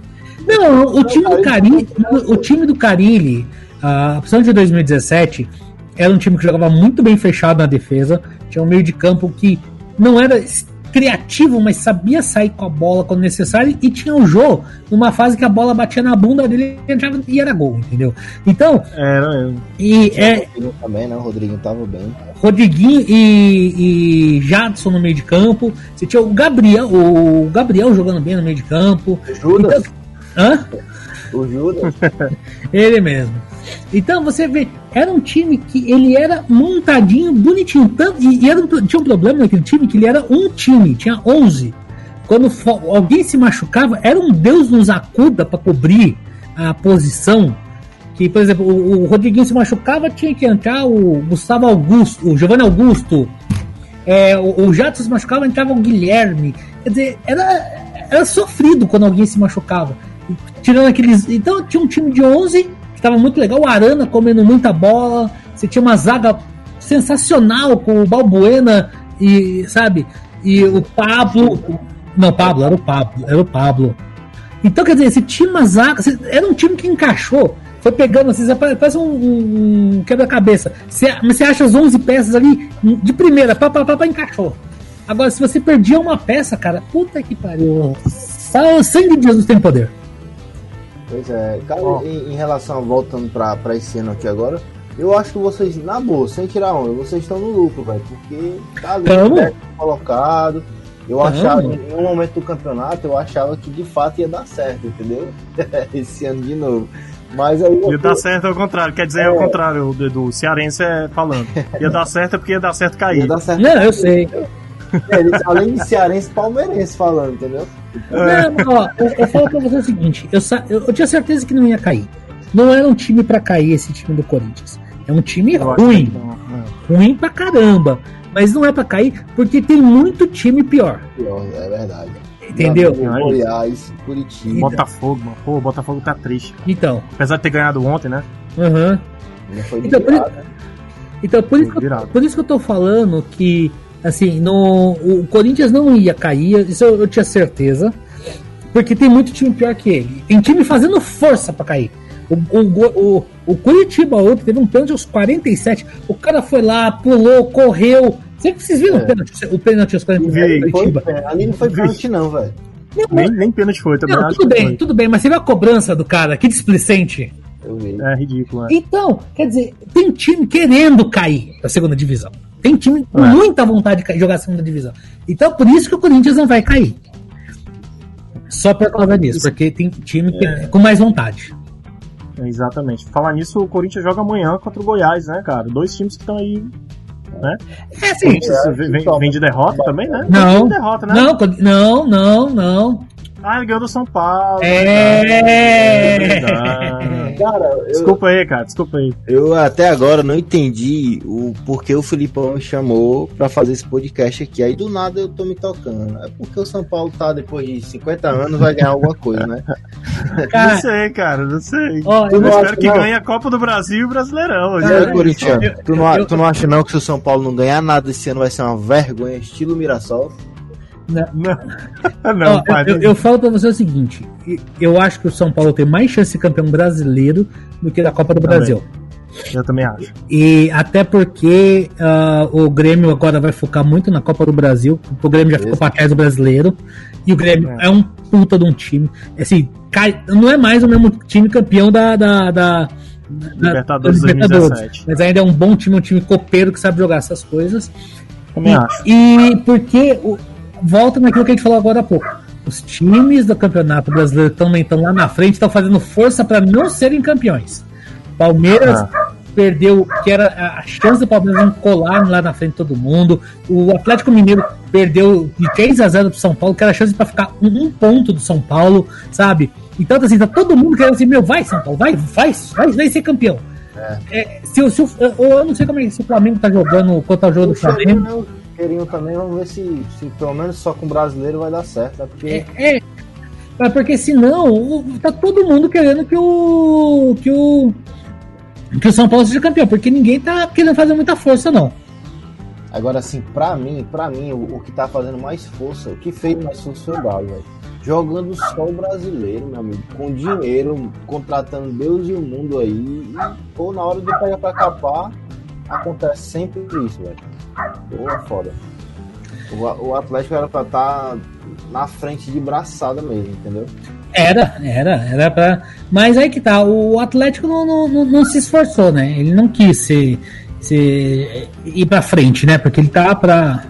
S3: Não, o time do Carilli, o time do Carilli, a opção de 2017, era um time que jogava muito bem fechado na defesa, tinha um meio de campo que não era criativo, mas sabia sair com a bola quando necessário e tinha o Jô numa fase que a bola batia na bunda dele entrava, e era gol, entendeu? Então.
S1: Era eu.
S3: E é.
S2: Rodriguinho também, né? O Rodriguinho tava bem.
S3: Rodriguinho e, e Jadson no meio de campo. Você tinha o Gabriel, o Gabriel jogando bem no meio de campo.
S2: Judas?
S3: Então, hã?
S2: O Judas.
S3: Ele mesmo. Então você vê, era um time que ele era montadinho, bonitinho. Tanto, e, e era, tinha um problema naquele time que ele era um time, tinha 11. Quando alguém se machucava, era um Deus nos acuda para cobrir a posição. Que, por exemplo, o, o Rodriguinho se machucava, tinha que entrar o Gustavo Augusto, o Giovanni Augusto. É, o, o Jato se machucava, entrava o Guilherme. Quer dizer, era, era sofrido quando alguém se machucava. Tirando aqueles. Então tinha um time de 11 que estava muito legal. O Arana comendo muita bola. Você tinha uma zaga sensacional com o Balbuena e, sabe? E o Pablo. Não, Pablo, era o Pablo. Era o Pablo. Então, quer dizer, você tinha uma zaga. Era um time que encaixou. Foi pegando assim, parece um, um quebra-cabeça. Você, acha as 11 peças ali de primeira, pá, pá, pá, pá, encaixou. Agora, se você perdia uma peça, cara, puta que pariu. Só sangue de Jesus tem poder.
S2: Pois é, cara, oh. em, em, relação, voltando pra, pra esse ano aqui agora, eu acho que vocês, na boa, sem tirar onda, vocês estão no lucro, velho, porque tá ali né, colocado. Eu Tamo. achava, em um momento do campeonato, eu achava que de fato ia dar certo, entendeu? esse ano de novo. Mas aí.
S1: Ia dar certo ao contrário, quer dizer é. ao contrário do, do cearense é falando. Ia dar certo é porque ia dar certo cair. Ia dar certo.
S3: Não, eu sei.
S2: É, além de cearense, palmeirense falando, entendeu?
S3: Não, ó, eu, eu falo pra você o seguinte: eu, eu, eu, tinha certeza que não ia cair. Não era um time para cair esse time do Corinthians. É um time eu ruim. É. Ruim pra caramba. Mas não é para cair porque tem muito time pior.
S2: Pior, é verdade.
S3: Entendeu?
S2: Goiás, Curitiba.
S1: Botafogo, mano. Pô, o Botafogo tá triste. Cara.
S3: Então.
S1: Apesar de ter ganhado ontem, né?
S3: Aham. Uhum. Então, por, então por, isso que eu, por isso que eu tô falando que Assim, no, o Corinthians não ia cair, isso eu, eu tinha certeza. Porque tem muito time pior que ele. Tem time fazendo força para cair. O, o, o, o Curitiba outro teve um pênalti aos 47. O cara foi lá, pulou, correu. Vocês viram é. o pênalti, o pênalti aos 47
S2: Curitiba? Foi, ali não foi pênalti, não, velho.
S1: Nem, nem pênalti foi, também
S3: não, tudo bem, foi. tudo bem, mas você viu a cobrança do cara, que displicente.
S1: É ridículo, é.
S3: Então, quer dizer, tem time querendo cair da segunda divisão. Tem time com é. muita vontade de jogar a segunda divisão. Então, por isso que o Corinthians não vai cair. Só por causa disso, porque tem time é. com mais vontade.
S1: Exatamente. Falar nisso, o Corinthians joga amanhã contra o Goiás, né, cara? Dois times que estão aí. Né?
S3: É, sim.
S1: É, vem, vem, de derrota também, né?
S3: Não,
S1: de derrota, né?
S3: não, não, não, não.
S1: Ah, ele ganhou do São Paulo.
S3: É.
S1: é cara, eu, desculpa aí, cara, desculpa aí.
S2: Eu até agora não entendi o porquê o Filipão me chamou pra fazer esse podcast aqui. Aí do nada eu tô me tocando. É porque o São Paulo tá, depois de 50 anos, vai ganhar alguma coisa, né?
S1: Cara, não sei, cara, não sei. Ó, eu, eu espero que não. ganhe a Copa do Brasil e o Brasileirão.
S2: É, Corinthians, tu não, tu não acha não que se o São Paulo não ganhar nada esse ano vai ser uma vergonha, estilo Mirassol?
S3: Não,
S1: não
S3: Ó,
S1: pai,
S3: eu,
S1: não-
S3: eu falo pra você o seguinte: eu acho que o São Paulo tem mais chance de campeão brasileiro do que da Copa do
S1: Também.
S3: Brasil.
S1: eu também acho.
S3: E até porque ah, o Grêmio agora vai focar muito na Copa do Brasil. O Grêmio já ficou pra trás do brasileiro. E o Grêmio
S1: É.
S3: é, um puta de um time. Assim, cai- não é mais o mesmo time campeão da. da, da da-
S1: Libertadores
S3: da Libertadores.
S1: 2017.
S3: Mas ainda é um bom time, um time copeiro que sabe jogar essas coisas.
S1: Também
S3: e,
S1: acho.
S3: E porque o- volta naquilo que a gente falou agora há pouco. Os times do Campeonato Brasileiro também estão lá na frente estão fazendo força para não serem campeões. Palmeiras
S1: Ah.
S3: perdeu, que era a- chance do Palmeiras não colar lá na frente de todo mundo. O Atlético Mineiro perdeu de 3 a 0 pro São Paulo, que era a chance para ficar um, ponto do São Paulo, sabe? Então, assim, tá todo mundo querendo assim, meu, vai, São Paulo, vai, vai, vai, vai ser campeão. É, se, o- se, o- eu, eu não sei como é que se o Flamengo tá jogando quanto ao jogo do
S2: O
S3: Flamengo.
S2: Também, vamos ver se, se pelo menos só com o brasileiro vai dar certo, né? Porque
S3: É, é. Mas porque senão tá todo mundo querendo que o. que o. que o São Paulo seja campeão, porque ninguém tá querendo fazer muita força, não.
S2: Agora, assim, pra mim, pra mim, o, o que tá fazendo mais força, o que fez mais força foi o Galo, velho. Jogando só o brasileiro, meu amigo, com dinheiro, contratando Deus e o mundo aí. E, pô, na hora de pegar pra capar, acontece sempre isso, velho. É foda. O, o Atlético era pra estar na frente de braçada mesmo, entendeu?
S3: Era, era, era pra. Mas aí que tá, o Atlético não, não, não, se esforçou, né? Ele não quis se, se ir pra frente, né? Porque ele tá pra.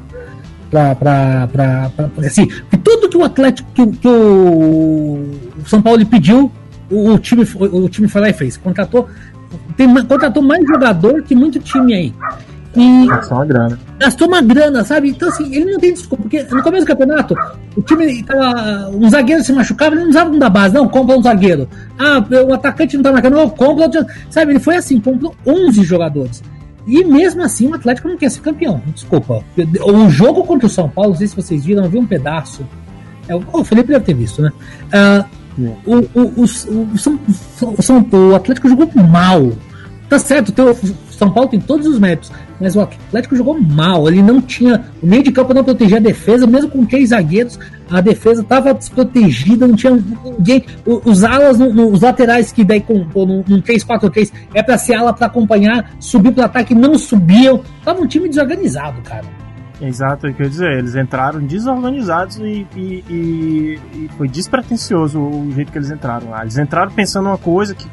S3: pra. pra. pra, pra- assim, tudo que o Atlético. que, o- que o São Paulo pediu, o, o time, foi- o time foi lá e fez. Contratou. Tem, contratou mais jogador que muito time aí. E
S1: Só uma grana.
S3: gastou uma grana, sabe? Então, assim, ele não tem desculpa, porque no começo do campeonato, o time tava. Um zagueiro se machucava, ele não usava um da base, não, compra um zagueiro. Ah, o atacante não tá marcando, não, compra outro. Sabe, ele foi assim, comprou 11 jogadores. E mesmo assim, o Atlético não quer ser campeão, desculpa. O jogo contra o São Paulo, não sei se vocês viram, eu vi um pedaço. É, o Felipe deve ter visto, né? Ah, o, o, o, o, Atlético jogou mal. Tá certo, o São Paulo tem todos os méritos, mas o Atlético jogou mal. Ele não tinha. O meio de campo não protegia a defesa, mesmo com três zagueiros, a defesa estava desprotegida, não tinha ninguém. Os alas, os laterais que daí com, num 3-4-3 é pra ser ala pra acompanhar, subir pro ataque, não subiam. Tava um time desorganizado, cara.
S1: Exato, é o que eu ia dizer. Eles entraram desorganizados e, e, e- e foi despretensioso o jeito que eles entraram lá. Eles entraram pensando uma coisa que.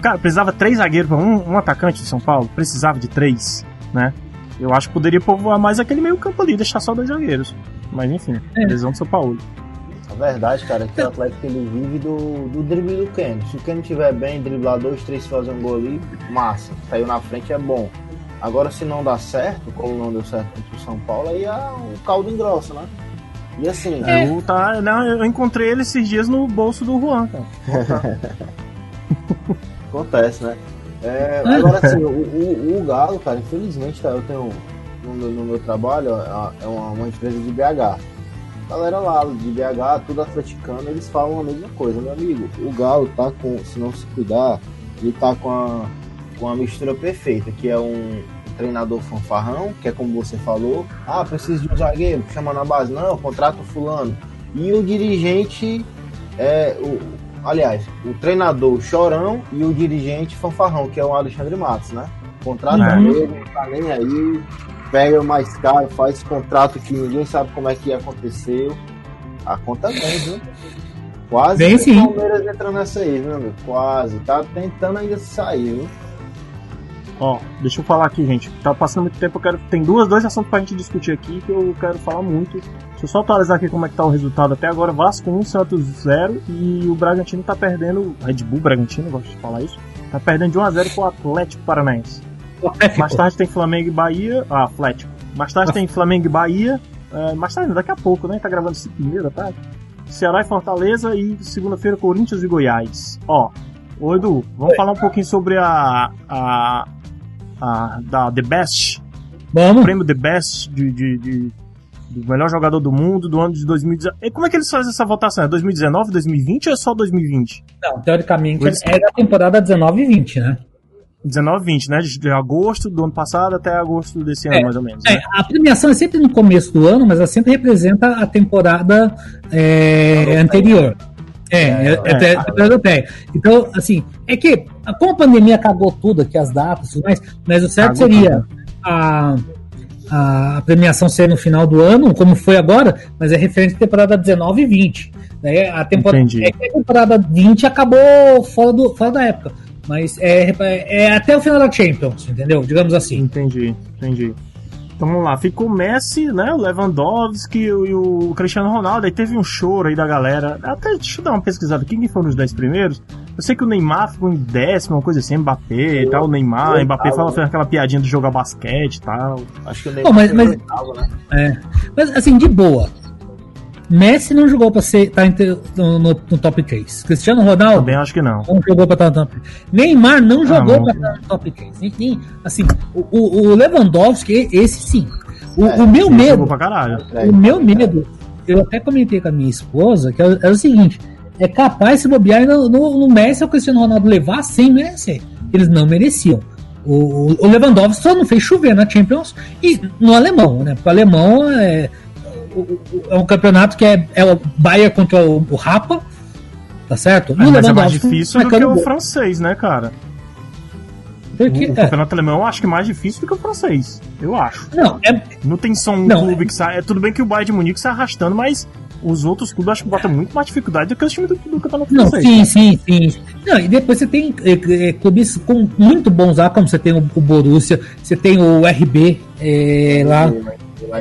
S1: Cara, precisava três zagueiros para um, um atacante de São Paulo. Precisava de três, né? Eu acho que poderia povoar mais aquele meio campo ali, deixar só dois zagueiros. Mas enfim,
S3: É.
S1: lesão do São Paulo.
S2: A verdade, cara, é que o Atlético ele vive do, do drible do Keno. Se o Keno estiver bem, driblar dois, três, fazer um gol ali, massa. Saiu na frente é bom. Agora, se não dá certo, como não deu certo contra o São Paulo, aí é o caldo engrossa, né? E assim,
S1: Eu, tá, não, eu encontrei ele esses dias no bolso do Juan, cara.
S2: acontece, né? É, agora, assim, o, o, o Galo, cara, infelizmente, tá, eu tenho no no meu trabalho, é uma, uma empresa de BH. Galera lá de BH, tudo atleticano, eles falam a mesma coisa, meu amigo. O Galo tá com, se não se cuidar, ele tá com a, com a mistura perfeita, que é um treinador fanfarrão, que é como você falou, ah, preciso de um zagueiro, chama na base, não, contrata o fulano. E o dirigente é o, aliás, o treinador chorão e o dirigente fanfarrão, que é o Alexandre Matos, né? Contrata
S1: Uhum.
S2: ele, não tá nem aí, pega o mais caro, faz contrato que ninguém sabe como é que aconteceu. A conta vem, viu? Quase
S3: sim.
S2: o Palmeiras entra nessa aí, viu, meu? Quase. Tá tentando ainda sair, viu?
S1: Ó, deixa eu falar aqui, gente. Tá passando muito tempo, eu quero. Tem duas, dois assuntos pra gente discutir aqui que eu quero falar muito. Deixa eu só atualizar aqui como é que tá o resultado até agora. Vasco 1, Santos 0 e o Bragantino tá perdendo. Red Bull Bragantino, gosto de falar isso. Tá perdendo de 1x0 pro Atlético Paranaense. Mais tarde tem Flamengo e Bahia. Ah, Atlético. Mais tarde tem Flamengo e Bahia. É, mais tarde, daqui a pouco, né? Tá gravando 5 e da tarde. Ceará e Fortaleza e segunda-feira Corinthians e Goiás. Ó, ô Edu, vamos falar um pouquinho sobre a. a. a da The Best. O
S3: Vamos.
S1: prêmio The Best de, de- de- do melhor jogador do mundo do ano de 2019. E como é que eles fazem essa votação? É 2019, 2020 ou é só 2020?
S3: Não, teoricamente é da temporada 19 e 20, né?
S1: 19, 20, né? De, agosto do ano passado até agosto desse ano,
S3: É,
S1: mais ou menos.
S3: É,
S1: Né?
S3: a premiação é sempre no começo do ano, mas ela sempre representa a temporada é, anterior. É, é, é,
S1: é.
S3: é, temporada europeia. Então, assim, é que como a pandemia cagou tudo aqui, as datas e mais, mas o certo
S1: Cagou
S3: seria a, a premiação ser no final do ano, como foi agora, mas é referente à temporada 19 e 20. Né? A, temporada,
S1: Entendi.
S3: é que a temporada 20 acabou fora, do, fora da época. Mas é, é até o final da Champions, entendeu? Digamos assim.
S1: Entendi, entendi. Então vamos lá, ficou o Messi, né? O Lewandowski e o, e o Cristiano Ronaldo. Aí teve um choro aí da galera. Até deixa eu dar uma pesquisada aqui, quem foram os 10 primeiros? Eu sei que o Neymar ficou em décimo, uma coisa assim, Mbappé e tal. O Neymar,
S2: eu
S1: Mbappé fala, fez aquela piadinha de jogar basquete e tal.
S2: Acho que o Neymar
S3: mas-
S2: foi
S3: mas-
S2: oitavo, né?
S3: É. Mas assim, de boa. Messi não jogou pra ser tá no, no- no top 3. Cristiano Ronaldo
S1: Também acho que não.
S3: não jogou pra estar no top 3. Neymar não jogou
S1: não.
S3: pra estar no top 3. Nem- nem- assim, o, o- Lewandowski, esse sim. O,
S2: É,
S3: o meu medo, o meu medo, eu até comentei com a minha esposa, que é, é o seguinte: é capaz se bobear no, no, Messi ou Cristiano Ronaldo levar sem merecer. Eles não mereciam. O- o Lewandowski só não fez chover na Champions e no alemão, né? Porque o alemão é, o- o- é um campeonato que é, é o Bayern contra o, o Rapa, tá certo? E o
S1: mas é mais difícil do que o francês, né, cara?
S3: Porque,
S1: o, o
S3: é,
S1: campeonato alemão eu acho que é mais difícil do que o francês. Eu acho.
S3: não, é,
S1: Não tem só um
S3: Não,
S1: clube que sai. É tudo bem que o Bayern de Munique sai arrastando, mas os outros clubes acho que botam muito mais dificuldade do que os times do, do campeonato
S3: Não,
S1: francês.
S3: sim, sim, sim. Não, e depois você tem é, é, clubes com muito bons lá, como você tem o, o Borussia, você tem o RB é, lá.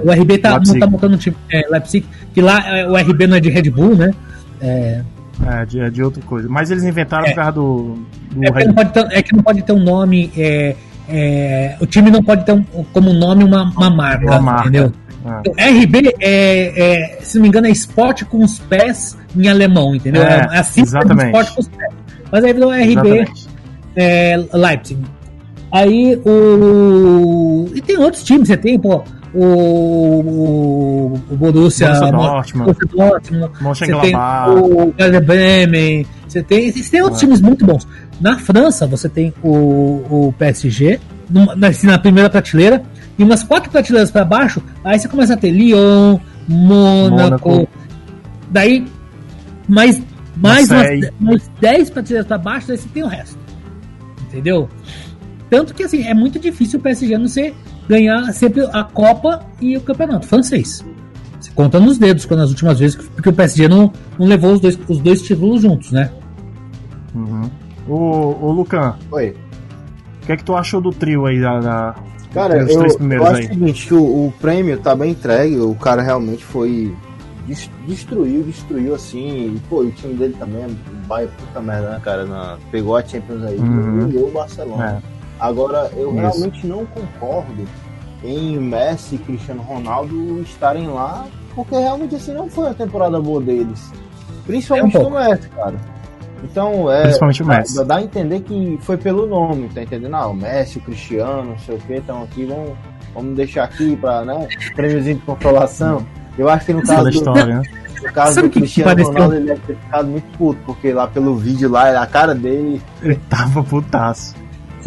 S3: O RB tá,
S1: Leipzig.
S3: tá montando um time. É, Leipzig, que lá é, o RB não é de Red Bull, né? É,
S1: É, de, é de outra coisa. Mas eles inventaram
S3: É.
S1: por causa do. do
S3: é, que
S1: Red
S3: não pode ter, é que não pode ter um nome. é, é, o time não pode ter um- como nome uma, uma marca,
S1: Uma marca.
S3: entendeu? O RB é, é, se não me engano, é esporte com os pés em alemão, entendeu?
S1: É,
S3: É, assim
S1: exatamente.
S3: esporte com os pés. Mas aí virou RB é, Leipzig. Aí o. E tem outros times, você tem, pô, o. O, o Borussia,
S1: Borussia Dortmund.
S3: Você tem o Werder Bremen, você tem, você tem outros
S1: É.
S3: times muito bons. Na França, você tem o, o PSG, numa- na, na primeira prateleira, e umas quatro prateleiras para baixo, aí você começa a ter Lyon, Mônaco,
S1: Mônaco.
S3: daí mais, mais, umas, mais 10 prateleiras para baixo, daí você tem o resto. Entendeu? Tanto que assim, é muito difícil o PSG não ser ganhar sempre a Copa e o campeonato francês. Você conta nos dedos quando as últimas vezes, porque o PSG não, não levou os dois, os dois títulos juntos, né?
S1: Uhum. Ô, ô Lucan,
S2: Oi.
S1: o que é que tu achou do trio aí da. da-
S2: Cara,
S1: dos
S2: eu,
S1: três
S2: eu
S1: primeiros
S2: acho
S1: aí?
S2: o seguinte, que o, o prêmio tá bem entregue, o cara realmente foi. des- Destruiu, destruiu assim. E, pô, e o time dele também é vai puta merda, né, cara? Na- pegou a Champions aí
S1: Uhum.
S2: e humilhou o Barcelona.
S1: É.
S2: Agora, eu
S1: Isso.
S2: realmente não concordo em Messi e Cristiano Ronaldo estarem lá, porque realmente assim não foi a temporada boa deles. Principalmente
S3: É um
S2: o Messi, cara. Então, é.
S1: Principalmente o Messi.
S2: Dá, dá a entender que foi pelo nome, tá entendendo? Ah, o Messi, o Cristiano, não sei o que, estão aqui, vamos, vamos deixar aqui pra, né? Prêmiozinho de consolação. Eu acho que no caso
S1: a
S2: do,
S1: história, né?
S2: no caso
S3: Sabe
S2: do Cristiano
S3: pareceu?
S2: Ronaldo, ele deve ter ficado muito puto, porque lá pelo vídeo lá, a cara dele.
S1: Ele tava putaço.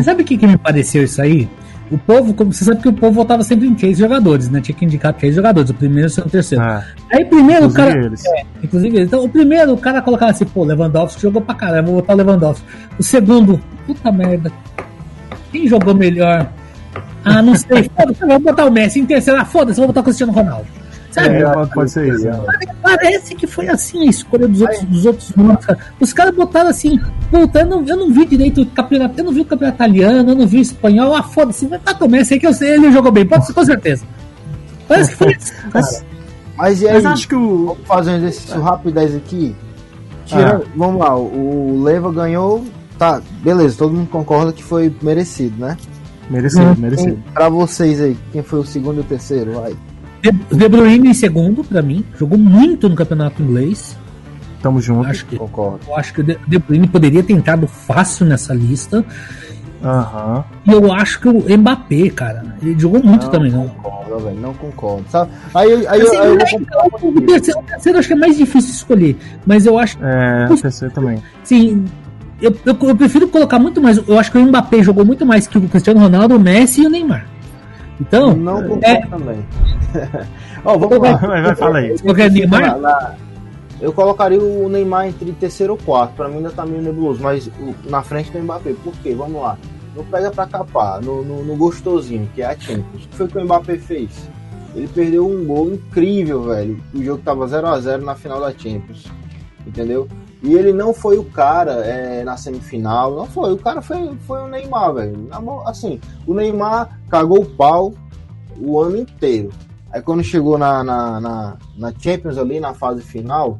S3: Você sabe o que, que me pareceu isso aí? O povo, como você sabe que o povo votava sempre em três jogadores, né? Tinha que indicar três jogadores, o primeiro, o segundo, o terceiro.
S1: É,
S3: Aí primeiro o cara.
S1: eles.
S3: Inclusive, eles. então o primeiro o cara colocava assim, pô, Lewandowski jogou pra caralho, vou botar o Lewandowski. O segundo, puta merda. Quem jogou melhor? Ah, não sei, foda-se, vou botar o Messi. Em terceiro, ah, foda-se, vou botar o Cristiano Ronaldo. Sabe?
S1: É, pode, pode ser isso.
S3: Parece que foi assim a escolha dos outros, dos outros nomes, cara. Os caras botaram assim, puta, eu não, eu não vi direito o campeonato, eu não vi o campeonato italiano, eu não vi o espanhol, ah, foda-se, vai tá tomando aí que eu sei, ele jogou bem, pode ser com certeza. Parece que foi assim, cara.
S1: Mas,
S2: Mas e aí?
S1: mas acho que o.
S2: Vamos fazer um exercício rápido aqui. Tira, Vamos lá, o o Leva ganhou. Tá, beleza, todo mundo concorda que foi merecido, né?
S1: Merecido,
S3: Hum,
S1: merecido.
S2: Quem- Pra vocês aí, quem foi o segundo e o terceiro? Vai.
S3: De, Bruyne em segundo, pra mim, jogou muito no campeonato inglês.
S1: Tamo junto.
S3: Acho que,
S2: Concordo.
S3: eu acho que o De, Bruyne poderia ter entrado fácil nessa lista.
S1: Aham.
S3: E eu acho que o Mbappé, cara, ele jogou muito
S2: Não
S3: também, não.
S2: concordo, velho, não concordo. Sabe? Aí, aí, aí,
S3: Assim,
S2: eu vou
S3: é,
S2: comprar um
S3: o, terceiro, o terceiro acho que é mais difícil escolher, mas eu acho
S1: É, o terceiro também.
S3: Sim, eu, eu, eu, prefiro colocar muito mais. Eu acho que o Mbappé jogou muito mais que o Cristiano Ronaldo, o Messi e o Neymar. Então.
S2: Não concordo é... também. oh, vamos
S1: lá. Vai, vai, fala aí.
S3: Neymar?
S2: Eu colocaria o Neymar entre terceiro ou quarto. Pra mim ainda tá meio nebuloso, mas na frente do Mbappé. Por quê? Vamos lá. Não pega pra capar, no, no, no gostosinho, que é a Champions. O que foi que o Mbappé fez? Ele perdeu um gol incrível, velho. O jogo tava 0 a 0 na final da Champions. Entendeu? E ele não foi o cara é, na semifinal, não foi. O cara foi, foi o Neymar, velho. Assim, o Neymar cagou o pau o ano inteiro. Aí quando chegou na, na, na, na Champions ali, na fase final,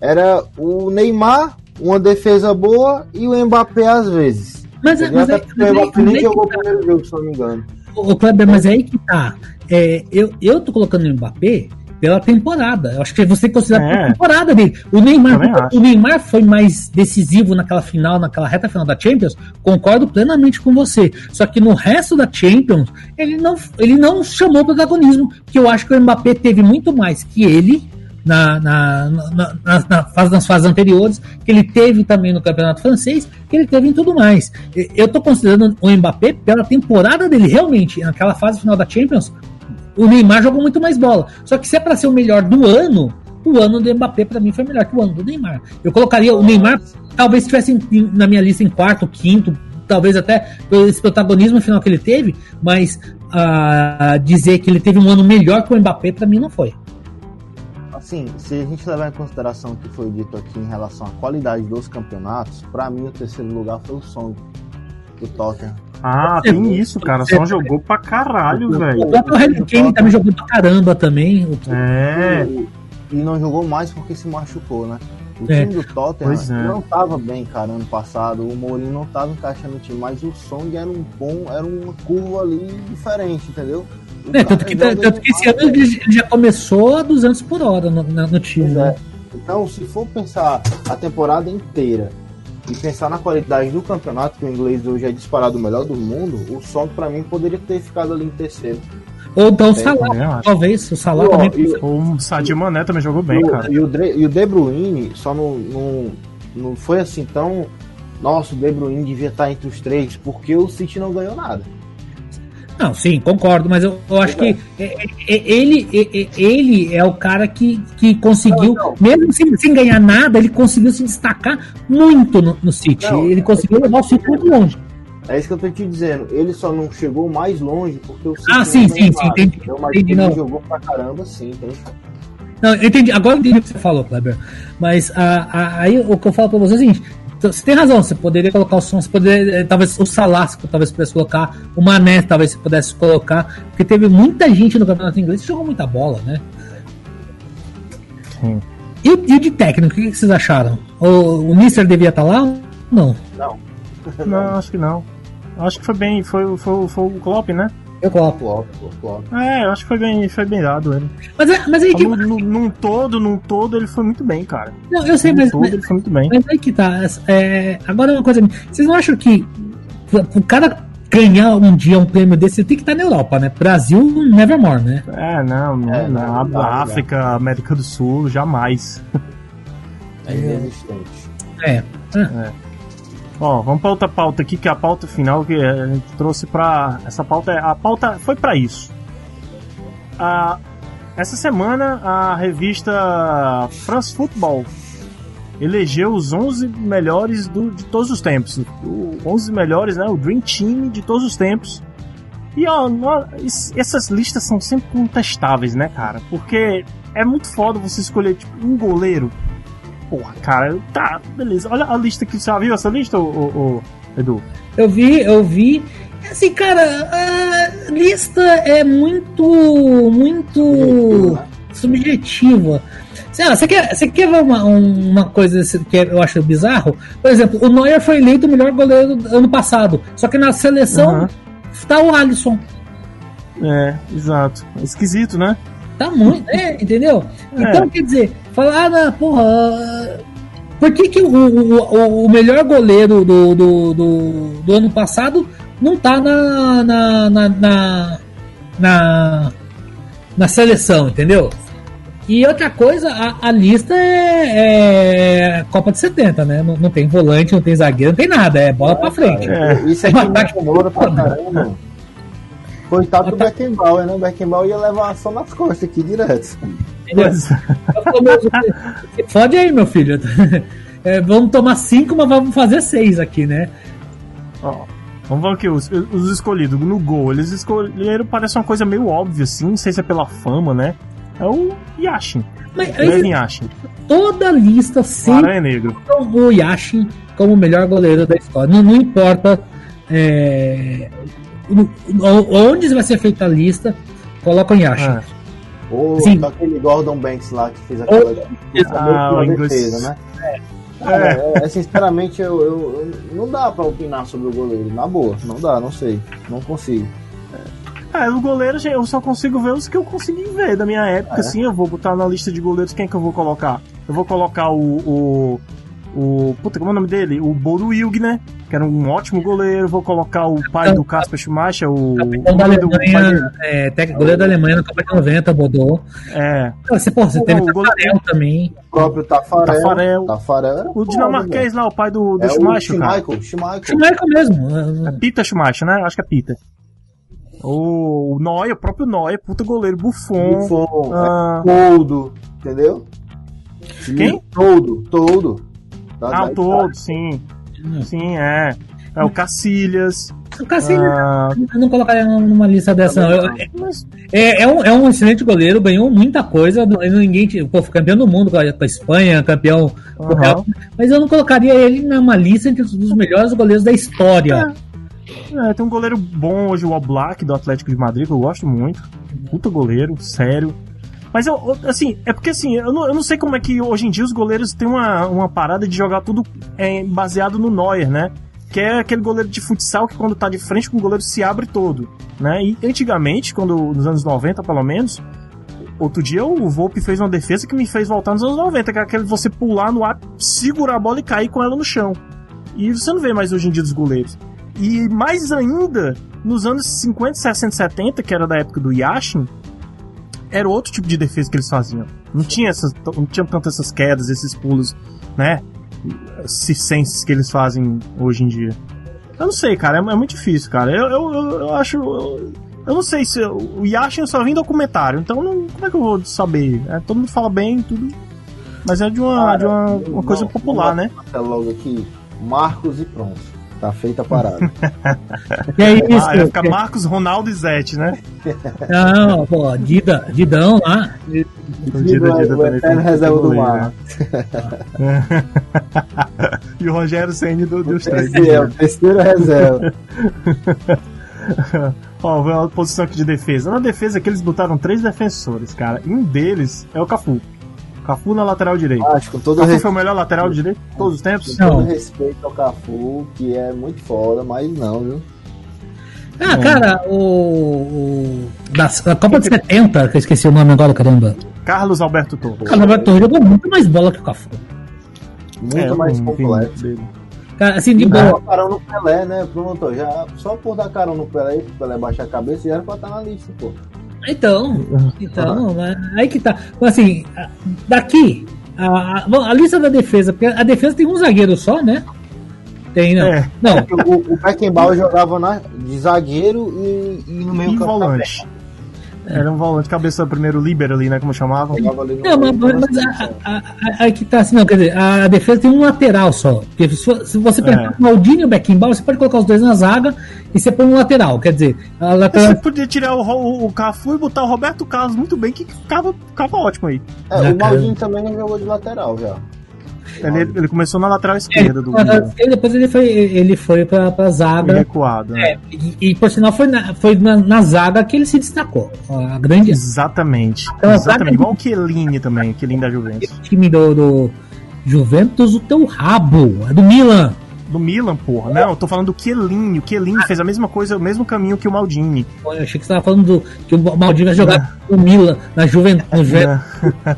S2: era o Neymar, uma defesa boa e o Mbappé às vezes.
S3: Mas, é, mas, é,
S2: o Mbappé nem jogou o primeiro jogo, se não me engano.
S3: O Kleber, mas é aí que tá. É, eu, eu tô colocando o Mbappé pela temporada. Eu acho que você considera é. a temporada dele. O Neymar, o Neymar foi mais decisivo naquela final, naquela reta final da Champions. Concordo plenamente com você. Só que no resto da Champions, ele não, ele não chamou protagonismo, que eu acho que o Mbappé teve muito mais que ele na, na, na, na, na fase, nas fases anteriores, que ele teve também no campeonato francês, que ele teve em tudo mais. Eu estou considerando o Mbappé pela temporada dele, realmente, naquela fase final da Champions, o Neymar jogou muito mais bola. Só que se é para ser o melhor do ano, o ano do Mbappé para mim foi melhor que o ano do Neymar. Eu colocaria o Neymar, talvez estivesse na minha lista em quarto, quinto, talvez até esse protagonismo final que ele teve, mas uh, dizer que ele teve um ano melhor que o Mbappé para mim não foi.
S2: Assim, se a gente levar em consideração o que foi dito aqui em relação à qualidade dos campeonatos, para mim o terceiro lugar foi o Song do Tottenham.
S1: Ah, tem isso, cara. Só jogou pra caralho, velho. O
S3: próprio Harry Kane também jogou pra caramba também.
S2: É. E não jogou mais porque se machucou, né? O é. time do Tottenham é. não tava bem, cara, ano passado. O Mourinho não tava encaixando o time, mas o Song era um bom, era uma curva ali diferente, entendeu?
S3: É, tanto que, tanto que esse ano ele já começou a 200 por hora no, no time. Né?
S2: Então, se for pensar a temporada inteira e pensar na qualidade do campeonato, que o inglês hoje é disparado o melhor do mundo, o Song para mim poderia ter ficado ali em terceiro.
S3: Ou então o Salah, talvez. O Salah também.
S1: E, o Sadio Mané também jogou bem,
S2: e,
S1: cara.
S2: E o, De, e o De Bruyne só não, não, não foi assim tão. Nossa, o De Bruyne devia estar entre os três, porque o City não ganhou nada.
S3: Não, sim, concordo, mas eu, eu acho que é, é, ele, ele é o cara que, que conseguiu, não, não. mesmo sem, sem ganhar nada, ele conseguiu se destacar muito no, no City. Não, ele conseguiu levar o City muito longe.
S2: É isso que eu tô te dizendo. Ele só não chegou mais longe porque o City
S3: Ah, sim, sim, sim, entendi.
S2: Então, mas entendi, ele não. jogou pra caramba, sim, entende?
S3: Não, entendi. Agora eu entendi o que você falou, Kleber. Mas a, a, aí o que eu falo pra você é o seguinte: então, você tem razão, você poderia colocar o som, você poderia, eh, talvez o Salasco talvez pudesse colocar, o Mané talvez você pudesse colocar, porque teve muita gente no campeonato inglês que jogou muita bola, né? Sim. E, e de técnico, o que vocês acharam? O, o Mister devia estar lá?
S2: Não.
S1: Não. Não, acho que não. Acho que foi bem, foi, foi, foi o Klopp, né?
S3: Eu coloco.
S2: Klopp, Klopp.
S1: É, eu acho que foi bem, foi bem dado ele.
S3: Mas, é, mas aí que...
S1: num, num todo, num todo, ele foi muito bem, cara.
S3: Não, eu sei,
S1: num
S3: mas.
S1: Todo,
S3: mas,
S1: ele foi muito bem.
S3: Mas aí que tá. É, agora uma coisa. Vocês não acham que o cara ganhar um dia um prêmio desse, você tem que estar na Europa, né? Brasil, nevermore, né?
S1: É, não, não, é, não, não África, América do Sul, jamais.
S2: É inexistente.
S3: É. é.
S1: Ó, vamos para outra pauta aqui, que é a pauta final que a gente trouxe para essa pauta. A pauta foi para isso. Ah, essa semana a revista France Football elegeu os 11 melhores do, de todos os tempos. O 11 melhores, né? O Dream Team de todos os tempos. E ó, essas listas são sempre contestáveis, né, cara? Porque é muito foda você escolher tipo, um goleiro porra, cara, tá, beleza. Olha a lista aqui, você já viu essa lista, ô, ô, ô, Edu?
S3: Eu vi, eu vi. Assim, cara, a lista é muito, muito subjetiva. Sei lá, você quer, você quer ver uma, uma coisa que eu acho bizarro? Por exemplo, o Neuer foi eleito o melhor goleiro do ano passado, só que na seleção uhum. tá o Alisson.
S1: É, exato. Esquisito, né?
S3: Tá muito, é, entendeu? É. Então, quer dizer, falar, ah, não, porra, por que, que o, o, o melhor goleiro do, do, do, do, ano passado não tá na, na, na, na, na, na seleção, entendeu? E outra coisa, a, a lista é, é Copa de 70, né? Não, não, tem volante, não tem zagueiro, não tem nada, é bola é, pra frente.
S2: É. Isso aqui me incomoda pra caramba. Coitado do Beckenbauer, né? O Beckenbauer ia levar só nas costas aqui direto.
S3: Pode aí, meu filho. É, vamos tomar cinco, mas vamos fazer seis aqui, né?
S1: Ó, vamos ver aqui, os, os escolhidos no gol. Eles escolheram, parece uma coisa meio óbvia, assim. Não sei se é pela fama, né? É o Yashin. Mas, o Yashin.
S3: Toda lista sempre
S1: é negro.
S3: o Yashin como o melhor goleiro da história. Não, não importa é, onde vai ser feita a lista, coloca o Yashin. Ah.
S2: Ou Sim. aquele Gordon Banks lá que fez aquela
S1: ah, defesa, né?
S2: É. É, é, sinceramente, eu, eu, eu, não dá pra opinar sobre o goleiro, na boa. Não dá, não sei. Não consigo.
S1: É, o goleiro eu só consigo ver os que eu consegui ver da minha época, é. assim. Eu vou botar na lista de goleiros quem é que eu vou colocar? Eu vou colocar o. o, o puta, como é o nome dele? O Bodo Wilg, né? Que era um ótimo goleiro. Vou colocar o pai do Casper Schumacher, o.
S3: Capitão da Alemanha, é, técnico da Alemanha na Copa de 90, Bodô.
S1: É.
S3: Você, pô, você teve o Tafarel também.
S2: O próprio Tafarel.
S1: Tafarel.
S2: Tafarel
S1: o dinamarquês lá, o pai do, do
S2: é
S1: Schumacher,
S2: o Schumacher, Schumacher.
S3: Schumacher mesmo.
S1: É Pita Schumacher, né? Acho que é Pita. O, o Noia, o próprio Noia, puta goleiro, Buffon.
S2: Buffon, ah, é todo, entendeu?
S1: Quem?
S2: Todo, todo.
S1: Ah, o todo, sim. Sim, é. É o Cacilhas.
S3: O Cacilhas, ah, eu não colocaria numa lista dessa, não. Eu, é, é, um, é um excelente goleiro, ganhou muita coisa. Ninguém, pô, foi campeão do mundo com a, com a Espanha, campeão uhum. Real, mas eu não colocaria ele numa lista entre os melhores goleiros da história.
S1: É. É, tem um goleiro bom hoje, o Oblak, do Atlético de Madrid, que eu gosto muito. Puta goleiro, sério. Mas eu, assim, é porque assim, eu não, eu não sei como é que hoje em dia os goleiros têm uma, uma parada de jogar tudo é, baseado no Neuer, né? Que é aquele goleiro de futsal que quando tá de frente com o goleiro se abre todo, né? E antigamente, quando nos anos 90 pelo menos, outro dia o Volpe fez uma defesa que me fez voltar nos anos 90, que é aquele você pular no ar, segurar a bola e cair com ela no chão. E você não vê mais hoje em dia dos goleiros. E mais ainda, nos anos 50, 60, 70, que era da época do Yashin, era outro tipo de defesa que eles faziam. Não tinha, essas, não tinha tanto essas quedas, esses pulos, né? Circenses que eles fazem hoje em dia. Eu não sei, cara, é, é muito difícil, cara. Eu, eu, eu, eu acho. Eu, eu, não sei se. O Yashin só vem documentário, então não, como é que eu vou saber? É, todo mundo fala bem, tudo. Mas é de uma, cara, de uma, uma coisa popular, né?
S2: Logo aqui, Marcos e pronto. Tá feita a parada.
S3: e é isso. Ah,
S1: ficar Marcos, Ronaldo e Zete, né?
S3: Não, pô, Dida, Didão lá.
S2: Dida, Dida, Dida o eterno reserva do mar.
S1: e o Rogério Senni do, dos três.
S2: É, o terceiro reserva.
S1: Ó, a posição aqui de defesa. Na defesa que eles botaram três defensores, cara. E um deles é o Cafu. Cafu na lateral direito.
S2: Acho, com todo
S1: Cafu respeito. foi o melhor lateral direito de todos os tempos?
S2: Com todo respeito ao Cafu, que é muito foda, mas não, viu?
S3: Ah, cara, o. o da, da Copa de 70, que eu esqueci o nome agora, caramba.
S1: Carlos Alberto Torres.
S3: Carlos Alberto Torres jogou muito mais bola que o Cafu.
S2: Muito é, mais completo.
S3: Cara, assim, de boa.
S2: carão no Pelé, né? Pronto, já, só por dar carão no Pelé, pro Pelé baixar a cabeça, já era pra estar na lista, pô.
S3: Então, então, aí que tá. Assim, daqui, a, a, lista da defesa, porque a defesa tem um zagueiro só, né? Tem, não. É. não.
S2: O, o Beckenbauer jogava na, de zagueiro e, e no meio
S1: campo. volante. Era um volante, cabeça primeiro líbero ali, né? Como chamavam.
S3: Não, mas, mas a, a, a, que tá assim, não, quer dizer, a defesa tem um lateral só. Porque se, se você pegar é. o Maldini e o Beckenbauer, você pode colocar os dois na zaga e você põe um lateral. Quer dizer, a lateral. Você
S1: podia tirar o, o, o Cafu e botar o Roberto Carlos muito bem, que ficava, ficava ótimo aí.
S2: É, o Maldini também jogou de lateral já.
S1: Ele, ele, começou na lateral esquerda do
S3: e depois ele foi, ele foi pra, pra zaga.
S1: Recuado.
S3: Né? É, e, e, por sinal foi, na, foi na, na, zaga que ele se destacou. A grande.
S1: Exatamente. Então, Exatamente. Igual o Chiellini também, o Chiellini da Juventus.
S3: O time do, do Juventus, o teu rabo. É do Milan.
S1: Do Milan, porra. Não, eu tô falando do Chiellini. O Chiellini fez a mesma coisa, o mesmo caminho que o Maldini.
S3: Pô, Eu achei que você tava falando do, que o Maldini vai jogar o Milan na Juventude.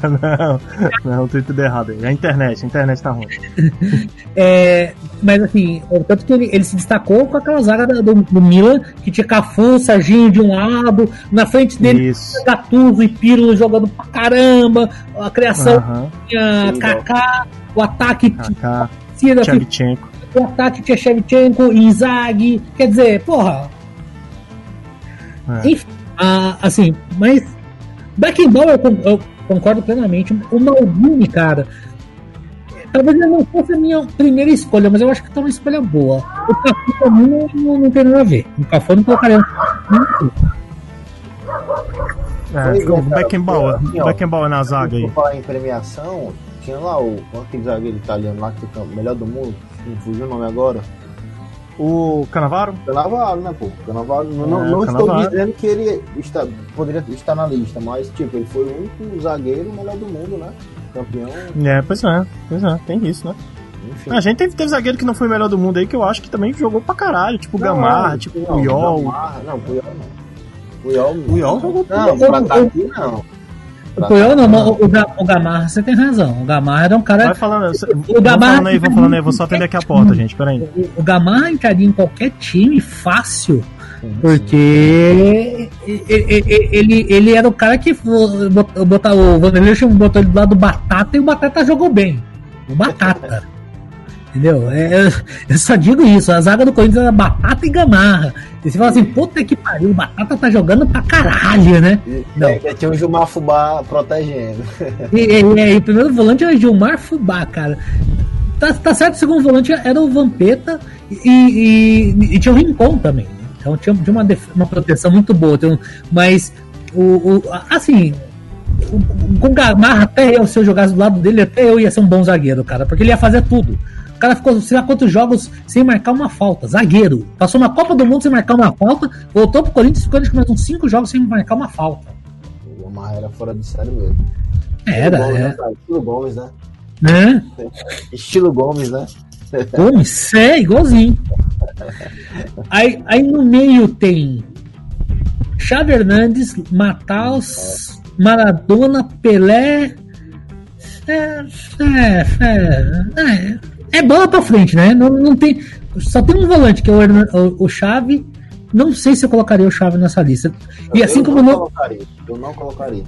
S1: Não, não, não, tô tudo errado aí. É a internet, a internet tá ruim.
S3: É, mas assim, o tanto que ele, ele se destacou com aquela zaga do, do, Milan, que tinha Cafu, Serginho de um lado, na frente dele
S1: Isso.
S3: Gattuso e Pirlo jogando pra caramba, a criação
S1: Aham.
S3: tinha Kaká, o ataque
S1: Kaká, Shevchenko.
S3: O ataque tinha Shevchenko, Inzaghi, quer dizer, porra,
S1: É.
S3: enfim, ah, assim, mas Beckenbauer eu, eu concordo plenamente. O Maldini, cara, talvez ele não fosse a minha primeira escolha, mas eu acho que tá uma escolha boa. O Cafu pra mim não, não, não tem nada a ver. O Cafu não colocaria.
S1: É,
S2: é,
S1: o Beckenbauer.
S2: assim,
S1: Beckenbauer na zaga aí.
S2: Por falar em premiação, tinha lá o aquele zagueiro italiano lá que foi o melhor do mundo, não fugiu o nome agora.
S1: O Canavaro?
S2: Canavaro, né, pô? Canavaro, não, não,
S1: É,
S2: não estou
S1: Cannavaro.
S2: dizendo que ele está, poderia estar na lista, mas, tipo, ele foi o único zagueiro melhor do mundo, né? Campeão,
S1: É, pois é, pois é, tem isso, né?
S2: enfim.
S1: A gente teve, teve zagueiro que não foi o melhor do mundo aí, que eu acho que também jogou pra caralho, tipo
S2: Não,
S1: Gamarra,
S2: não,
S1: tipo
S2: não,
S1: Puyol.
S2: Gamarra, não, Puyol não. Puyol,
S1: Puyol jogou
S2: Não, pra tá aqui não.
S3: O Puyol não, o, o, Ga- o Gamarra, você tem razão. O Gamarra era um cara.
S1: Vai falando,
S3: O Gamarra-
S1: falando aí, vão falando aí, eu vou só atender aqui a porta, gente, peraí.
S3: O, o Gamarra entraria em qualquer time fácil. Porque ele, ele, ele, ele era o cara que botar o Vanderlei botou ele do lado do Batata e o Batata jogou bem. O Batata. Entendeu? É, eu- eu só digo isso. A zaga do Corinthians era Batata e Gamarra. E você fala assim, puta que pariu, o Batata tá jogando pra caralho, né? Não.
S2: É, tinha o Gilmar Fubá protegendo.
S3: E, e- e- o primeiro volante era Gilmar Fubá, cara. Tá, tá certo, o segundo volante era o Vampeta e, e- e tinha o Rincon também. né? Então tinha, tinha uma, uma proteção muito boa. Um- mas, o, o- assim, o- o- com o Gamarra, até eu, se eu jogasse do lado dele, até eu ia ser um bom zagueiro, cara, porque ele ia fazer tudo. O cara ficou sei lá quantos jogos sem marcar uma falta. Zagueiro. Passou uma Copa do Mundo sem marcar uma falta, voltou pro Corinthians, ficou mais uns cinco jogos sem marcar uma falta.
S2: O Gilmar era fora de série mesmo.
S3: Era,
S2: Gomes,
S3: é.
S2: né? Estilo Gomes, né?
S3: Né?
S2: Estilo Gomes, né?
S3: Gomes, é igualzinho. Aí, aí no meio tem Xavi Hernandes, Mataus, Maradona, Pelé. É, é, é, é, é bola pra frente, né? Não, não tem, só tem um volante que é o, o, o Xavi. Não sei se eu colocaria o Xavi nessa lista. E assim
S2: eu
S3: como não,
S2: colocaria. Eu não colocaria.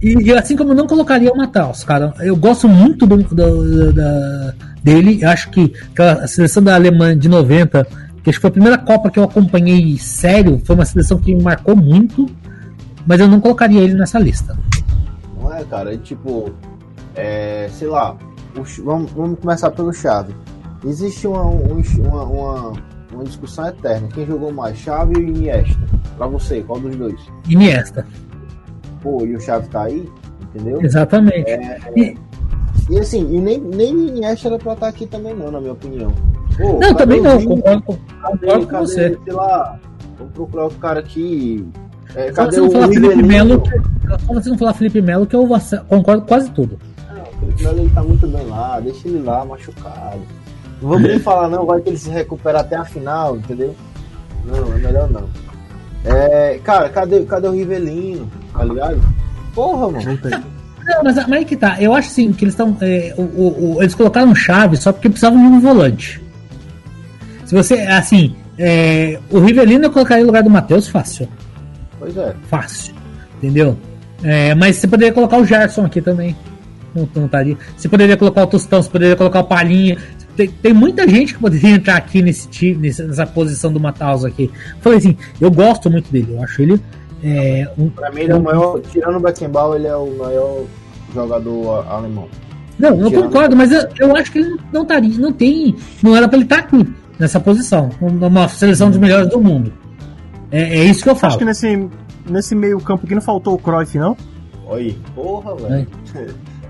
S3: e, e assim como eu não colocaria o Mataus, cara. Eu gosto muito do, do- da- dele. Eu Acho que aquela seleção da Alemanha de 90, que acho que foi a primeira Copa que eu acompanhei sério, foi uma seleção que me marcou muito. Mas eu não colocaria ele nessa lista.
S2: Não é, cara? É tipo, é, sei lá, o vamos, vamos começar pelo Chave. Existe uma, um- uma, uma, uma discussão eterna. Quem jogou mais, Chave ou Iniesta? Pra você, qual dos dois?
S3: Iniesta.
S2: Pô, e o Chave tá aí, entendeu?
S3: Exatamente. E-
S2: E assim, e nem, nem Iniesta era pra estar aqui também não, na minha opinião. Pô,
S3: não, também não. Concordo, concordo com você.
S2: sei lá, vamos procurar outro cara aqui. É,
S3: Só
S2: cadê
S3: você não falar Felipe? Melo, só você não falar Felipe Melo, que eu concordo com quase tudo.
S2: Não, o Felipe Melo ele tá muito bem lá, deixa ele lá machucado. Não vamos nem falar não, vai que ele se recupera até a final, entendeu? Não, é melhor não. É, cara, cadê, cadê o Rivelino? Tá ligado? Porra, mano.
S3: Não, mas, mas aí que tá. Eu acho assim que eles estão. o- eles colocaram chave só porque precisavam de um volante. Se você. Assim. é, o Rivelino eu colocaria no lugar do Matheus fácil.
S2: Pois é.
S3: Fácil. Entendeu? É, mas você poderia colocar o Gerson aqui também. Estaria. Você poderia colocar o Tostão, você poderia colocar o Palhinha. Tem, tem muita gente que poderia entrar aqui nesse time, nessa, nessa posição do Matheus aqui. Falei assim, eu gosto muito dele. Eu acho ele. É, um,
S2: Pra mim ele é o maior, tirando o Beckenbauer, ele é o maior jogador alemão.
S3: Não, eu
S2: Tirando-
S3: concordo, mas eu, eu acho que ele não estaria, não tem, não era pra ele estar aqui nessa posição, numa seleção dos melhores do mundo. É, é isso que eu
S1: Acho
S3: falo.
S1: que nesse, nesse meio campo aqui não faltou o Cruyff, não?
S2: Olha aí. Porra, velho.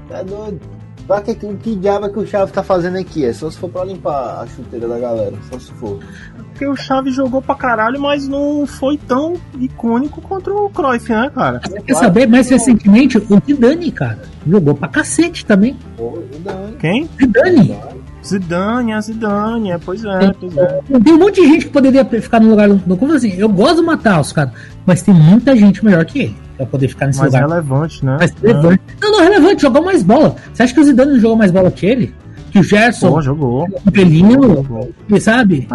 S2: Tá doido. Pra que, que, que diabo é que o Chave tá fazendo aqui? É só se for pra limpar a chuteira da galera. Só se for.
S1: Porque o Xavi jogou pra caralho, mas não foi tão icônico contra o Cruyff, né, cara?
S3: Quer saber, mais recentemente, o Zidane, cara, jogou pra cacete também.
S2: O Dani.
S1: Quem?
S3: Zidane.
S1: Zidane, a Zidane, é, pois é, pois é.
S3: Tem um monte de gente que poderia ficar no lugar do. Como assim? Eu gosto do Matheus, cara, mas tem muita gente melhor que ele pra poder ficar nesse
S1: Mais
S3: lugar.
S1: relevante, né?
S3: Mais relevante. Não, não, relevante, jogou mais bola. Você acha que o Zidane não jogou mais bola que ele? Que o Gerson,
S1: Pô, jogou.
S3: o Pelinho,
S1: jogou.
S3: sabe?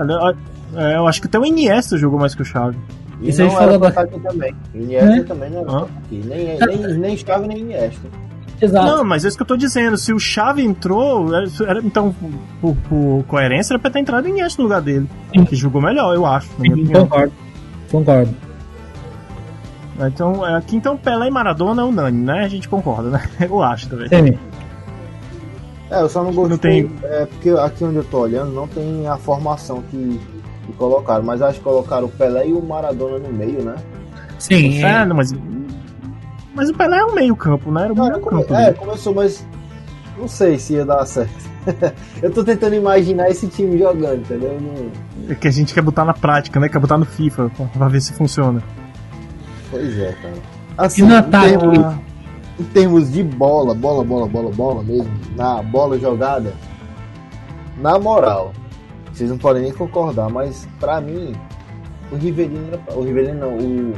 S1: É, eu acho que até o Iniesta jogou mais que o Xavi.
S2: E
S3: Isso a gente
S2: não
S3: falou agora.
S2: também. Iniesta
S3: É?
S2: também não aqui. Nem, nem, nem Xavi, nem Iniesta.
S3: Exato.
S1: Não, mas é isso que eu tô dizendo. Se o Xavi entrou, era- era- então, por, por coerência, era pra ter entrado o Iniesta no lugar dele.
S3: Sim.
S1: Que jogou melhor, eu acho.
S3: Sim, concordo. Concordo.
S1: Então, é, aqui então Pelé e Maradona é unânime, né? A gente concorda, né? Eu acho também.
S3: Sim.
S2: É, eu só não gostei.
S1: Não tem-
S2: É porque aqui onde eu tô olhando não tem a formação que, que colocaram. Mas acho que colocaram o Pelé e o Maradona no meio, né?
S3: Sim,
S1: É,
S3: é.
S1: não, mas. Mas o Pelé é um meio campo, né? Era o
S2: Não,
S1: meio campo.
S2: é, começou, mas não sei se ia dar certo. eu tô tentando imaginar esse time jogando, entendeu? Não-
S1: É que a gente quer botar na prática, né? Quer botar no FIFA pra- ver se funciona.
S2: Pois é, cara. Assim,
S3: E
S2: em termos, em termos de bola, bola, bola, bola, bola mesmo, na bola jogada, na moral, vocês não podem nem concordar, mas pra mim, o Rivelino era pra, O Rivelino não, o.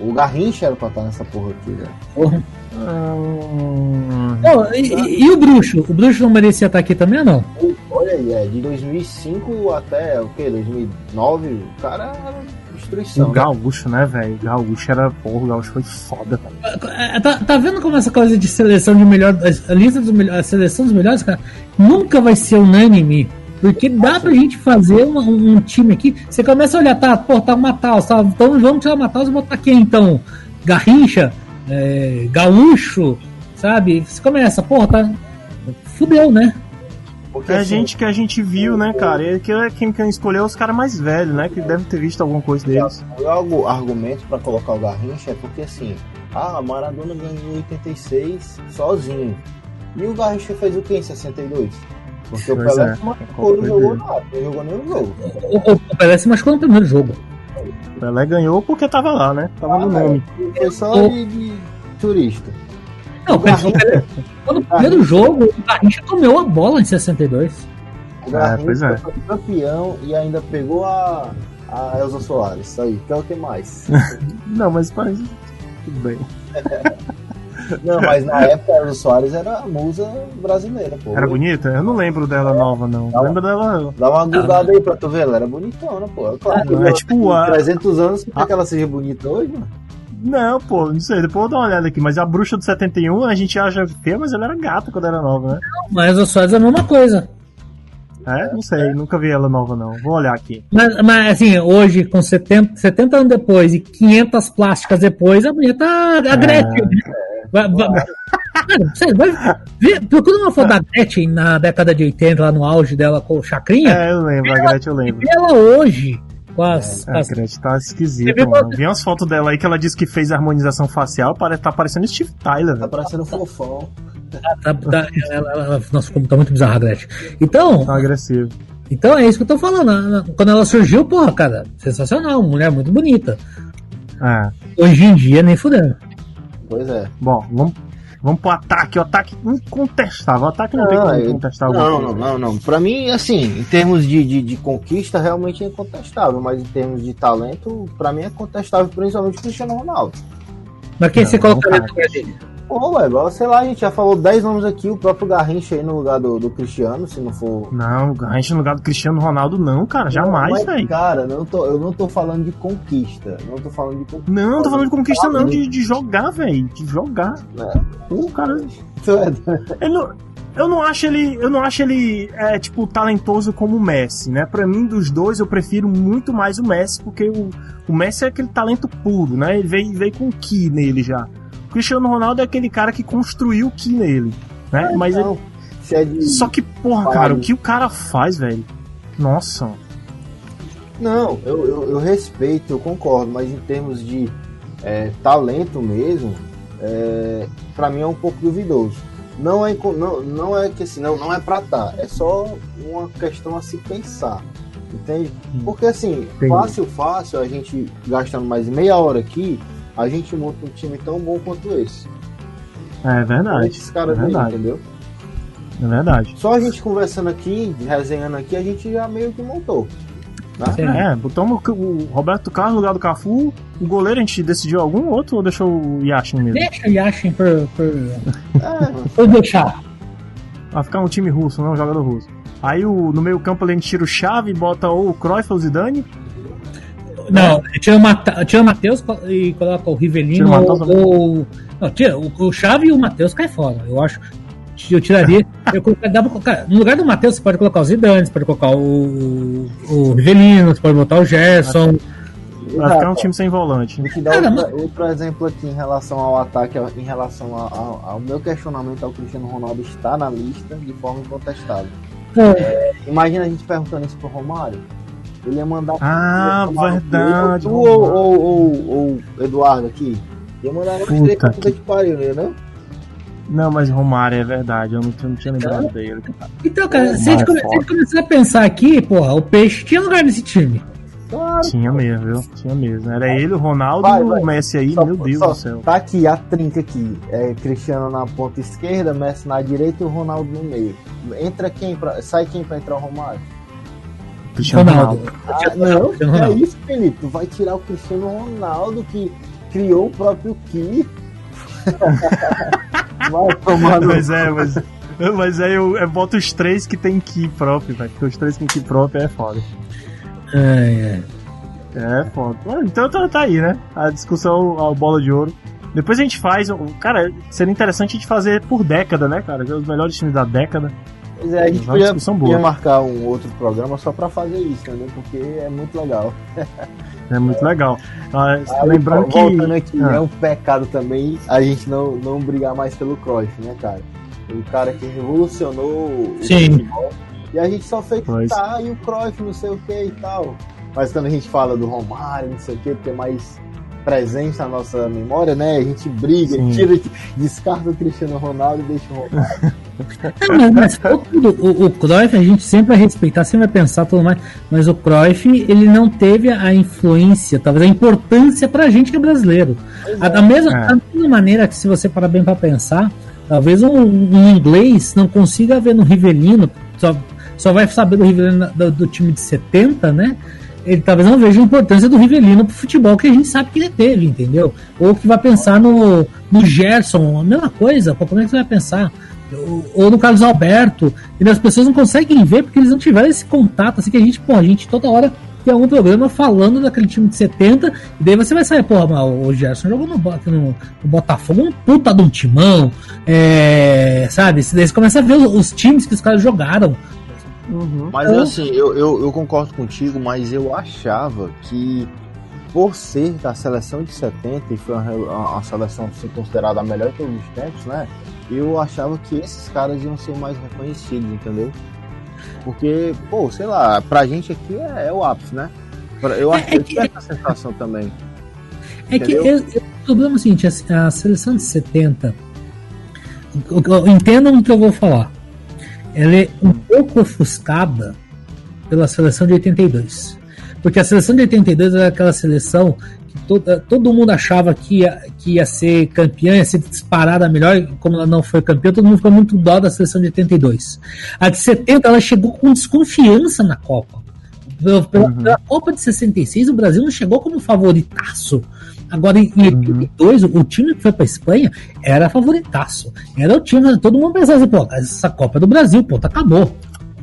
S2: O Garrincha era pra estar nessa porra aqui, velho.
S3: Porra.
S1: Hum,
S3: Não, e, e- e o Bruxo? O Bruxo não merecia estar aqui também ou não?
S2: Olha aí, é de 2005 até o que? 2009, o cara era destruição.
S1: o
S2: né?
S1: Gaúcho, né, velho? O Gaúcho era. Porra, o Gaúcho foi foda, velho.
S3: É, Tá, tá vendo como essa coisa de seleção de melhor. A lista dos melhores, a seleção dos melhores, cara, nunca vai ser unânime. Porque dá pra gente fazer um, um time aqui. Você começa a olhar, tá, pô, tá o Mataus, tá, então vamos tirar o Mataus e botar quem então? Garrincha, é, Gaúcho, sabe? Você começa, porra, tá. Fudeu, né?
S2: Porque,
S1: É a
S2: assim,
S1: gente que a gente viu, né, cara? E que é quem, quem escolheu é os caras mais velhos, né? Que devem ter visto alguma coisa deles.
S2: O argumento pra colocar o Garrincha é porque assim, ah, Maradona ganhou em 86 sozinho. E o Garrincha fez o que em 62? Porque o Pelé
S1: é.
S2: se machucou, não jogou nada, não jogou nenhum jogo.
S3: O, o, o Pelé se machucou no primeiro jogo.
S1: O Pelé ganhou porque tava lá, né? Tava no
S2: Ah,
S1: nome.
S2: Foi só
S3: O-
S2: de, de turista.
S3: Não, o Pelé, no primeiro jogo, o Garrincha comeu a bola em 62.
S2: O
S1: É,
S2: Garrincha
S1: é.
S2: foi campeão e ainda pegou a, a Elza Soares. Isso aí, quer o que mais?
S1: Não, mas parece. Tudo bem.
S2: não, mas na época a Elza Soares era a musa brasileira, pô.
S1: Era bonita? Eu não lembro dela nova, não.
S2: Não.
S1: Lembro dela.
S2: Dá uma gudada aí pra tu ver, ela era bonitona, pô. É Claro, que
S1: É
S2: ela
S1: tipo a-
S2: 300 anos, quer
S1: a-
S2: que ela seja bonita hoje, mano?
S1: Não, pô, não sei. Depois eu dou uma olhada aqui. Mas a bruxa do 71 a gente acha feia, mas ela era gata quando era nova, né?
S3: Mas o Soares é a mesma coisa.
S1: É? Não sei. Nunca vi ela nova, não. Vou olhar aqui.
S3: Mas, mas assim, hoje, com 70, 70 anos depois e 500 plásticas depois, a mulher tá a Gretchen. Vai, vai, cara, sério, vai procura uma foto da Gretchen na década de 80, lá no auge dela com o Chacrinha.
S1: É, eu lembro. A Gretchen eu lembro.
S3: ela hoje com as.
S1: É,
S3: com
S1: a
S3: as-
S1: Gretchen tá esquisita,
S3: viu
S1: mano. Vi umas fotos dela aí que ela disse que fez a harmonização facial. Parece, tá parecendo Steve Tyler,
S2: Tá parecendo fofão.
S3: tá- tá- ela- ela- nossa, como tá muito bizarra a Gretchen. Então,
S1: Tá agressivo.
S3: então é isso que eu tô falando. né? Quando ela surgiu, porra, cara, sensacional, mulher muito bonita.
S1: É.
S3: Hoje em dia, nem fudendo.
S2: Pois é.
S1: Bom, vamos, vamos pro ataque. O ataque incontestável. O ataque não, tem como
S2: eu-
S1: contestar
S2: Não, não, não, não. Pra mim, assim, em termos de, de, de conquista, realmente é incontestável. Mas em termos de talento, pra mim é contestável, principalmente o Cristiano Ronaldo.
S3: Mas quem
S1: Não,
S3: você colocaria no lugar dele?
S2: Pô, ué, igual, sei lá, a gente já falou 10 nomes aqui, o próprio Garrincha aí no lugar do, do Cristiano, se não for.
S1: Não, a gente no lugar do Cristiano Ronaldo, não, cara. Jamais, velho.
S2: Cara, eu não, tô, eu não tô falando de conquista. Não tô falando de conquista.
S1: Não, tô falando de conquista, não, de, de jogar, velho. De jogar.
S2: É.
S1: O cara.
S2: é
S1: Ele não- eu não acho ele. Eu não acho ele é, tipo, talentoso como o Messi, né? Pra mim, dos dois, eu prefiro muito mais o Messi, porque o, o Messi é aquele talento puro, né? Ele veio, veio com o Ki nele já. Cristiano Ronaldo é aquele cara que construiu o Ki nele. Né? Mas ele-
S2: Não, se é de-
S1: Só que, porra, cara, o que o cara faz, velho? Nossa.
S2: Não, eu, eu, eu respeito, eu concordo, mas em termos de é, talento mesmo, é, para mim é um pouco duvidoso. Não é, não, não é que assim, não, não é pra tá, é só uma questão a se pensar, entende? Porque assim,
S1: Entendi.
S2: fácil, fácil, a gente gastando mais meia hora aqui, a gente monta um time tão bom quanto esse.
S1: É verdade.
S2: Esses caras
S1: é
S2: aí,
S1: verdade.
S2: entendeu?
S1: É verdade.
S2: Só a gente conversando aqui, resenhando aqui, a gente já meio que montou.
S1: Né? É, botamos o Roberto Carlos no lugar do Cafu. O goleiro a gente decidiu algum outro ou deixou o Yashin mesmo?
S3: Deixa o Yashin por. por... É. por deixar.
S1: Vai ficar um time russo, não um jogador russo. Aí o, no meio campo a gente tira o Chave e bota ou o Cruyff ou o Zidane.
S3: Não, tira o, tira o Matheus e coloca o Rivelino ou, ou, Não, tira, o, o Chave e o Matheus cai fora. Eu acho eu tiraria. eu dava, cara, no lugar do Matheus, você pode colocar o Zidane, você pode colocar o, o Rivelino, você pode botar o Gerson.
S1: Vai ficar um time sem volante.
S2: Vou te dar outro, outro, exemplo aqui em relação ao ataque, em relação ao, ao, meu questionamento ao Cristiano Ronaldo está na lista de forma incontestável. É, imagina a gente perguntando isso pro Romário. Ele ia mandar.
S1: Ah, verdade.
S2: ou, ou, ou, ou, Eduardo aqui. Ia mandar uma três pra puta que pariu, né? Não?
S1: Não, mas Romário é verdade, eu não, não tinha lembrado dele.
S3: Então, cara, se a, gente come, se a gente começar a pensar aqui, porra, o Peixe tinha lugar nesse time.
S1: Claro. Tinha mesmo, viu? Tinha mesmo. Era ele, o Ronaldo e o Messi aí, só, meu Deus só, do céu.
S2: Tá aqui a trinca aqui. É Cristiano na ponta esquerda, Messi na direita e o Ronaldo no meio. Entra quem pra, sai quem pra entrar o Romário?
S1: Cristiano Ronaldo.
S2: Ronaldo. Ah, não, Cristiano é isso, Felipe. Tu vai tirar o Cristiano Ronaldo que criou o próprio Ki.
S1: Vai tomar Mas é, mas. Mas aí eu, eu boto os três que tem Ki próprio, velho. Porque os três com Ki próprio é foda.
S3: É,
S1: é. É foda. Então tá, tá aí, né? A discussão ao bola de ouro. Depois a gente faz. Cara, seria interessante a gente fazer por década, né, cara? Os melhores times da década.
S2: Pois é, a gente podia, podia, marcar um outro programa só pra fazer isso, entendeu? Porque é muito legal.
S1: É muito legal. Ah, lembrando que.
S2: Aqui, ah. é um pecado também a gente não, não brigar mais pelo Cruyff, né, cara? O cara que revolucionou
S3: Sim. o futebol.
S2: E a gente só fez pois. tá, e o Cruyff, não sei o que e tal. Mas quando a gente fala do Romário, não sei o que, porque é mais presente na nossa memória, né? A gente briga, Sim. tira, descarta o Cristiano Ronaldo e deixa o.
S3: Não, mas, mas o, o Cruyff a gente sempre vai respeitar, sempre vai pensar tudo mais, mas o Cruyff ele não teve a influência, talvez a importância pra gente que é brasileiro. A, da, mesma, é. da mesma maneira que se você parar bem pra pensar, talvez um, um, inglês não consiga ver no Rivelino, só, só vai saber do Rivelino do, do time de 70, né? Ele talvez não veja a importância do Rivelino pro futebol que a gente sabe que ele teve, entendeu? Ou que vai pensar no, no Gerson, a mesma coisa, como é que você vai pensar? Ou, ou no Carlos Alberto, e as pessoas não conseguem ver porque eles não tiveram esse contato, assim que a gente, pô, a gente toda hora tem algum programa falando daquele time de 70, e daí você vai saber, porra, mas o Gerson jogou no, no, no Botafogo um puta de um timão, é, sabe? Daí você começa a ver os, os times que os caras jogaram,
S2: Uhum. Mas então... assim, eu, eu, eu, concordo contigo, mas eu achava que por ser da seleção de 70 e foi uma, uma seleção ser considerada a melhor de todos os tempos, né? Eu achava que esses caras iam ser mais reconhecidos, entendeu? Porque, pô, sei lá, pra gente aqui é, é o ápice, né? Eu acho é, é que eu tive essa sensação também.
S3: É entendeu? que eu, eu, o problema é o seguinte, a, a seleção de 70 entendam o que eu vou falar ela é um pouco ofuscada pela seleção de 82. Porque a seleção de 82 era aquela seleção que todo, todo mundo achava que ia, que ia ser campeã, ia ser disparada melhor, como ela não foi campeã, todo mundo ficou muito dó da seleção de 82. A de 70 ela chegou com desconfiança na Copa. Pela, uhum. pela Copa de 66, o Brasil não chegou como favoritaço. Agora, em 82, uhum. o time que foi pra Espanha era favoritaço. Era o time, todo mundo pensava assim, pô, essa Copa é do Brasil, pô, tá, acabou.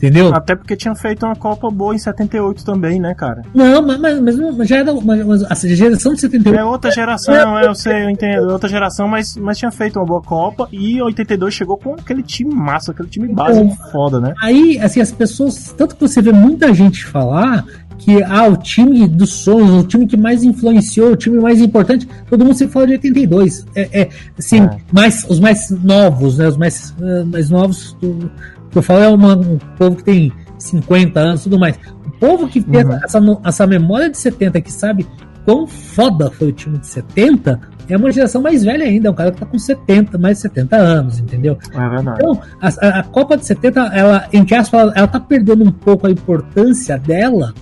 S3: Entendeu?
S1: Até porque tinha feito uma Copa boa em 78 também, né, cara?
S3: Não, mas, mas, mas já era. Mas, mas a geração de 78.
S1: É outra geração, é, eu sei, eu entendo. É outra geração, mas, mas tinha feito uma boa Copa e 82 chegou com aquele time massa, aquele time básico então, foda, né?
S3: Aí, assim, as pessoas. Tanto que você vê muita gente falar que ah, o time dos sonhos, o time que mais influenciou, o time mais importante, todo mundo sempre fala de 82. É, é assim, é. Mais, os mais novos, né? Os mais, uh, mais novos, do, que eu falo é uma, um povo que tem 50 anos tudo mais. O povo que tem uhum. essa, essa memória de 70, que sabe quão foda foi o time de 70, é uma geração mais velha ainda, é um cara que tá com 70, mais de 70 anos, entendeu?
S1: É verdade.
S3: Então, a, a Copa de 70, ela, em que aspas, ela tá perdendo um pouco a importância dela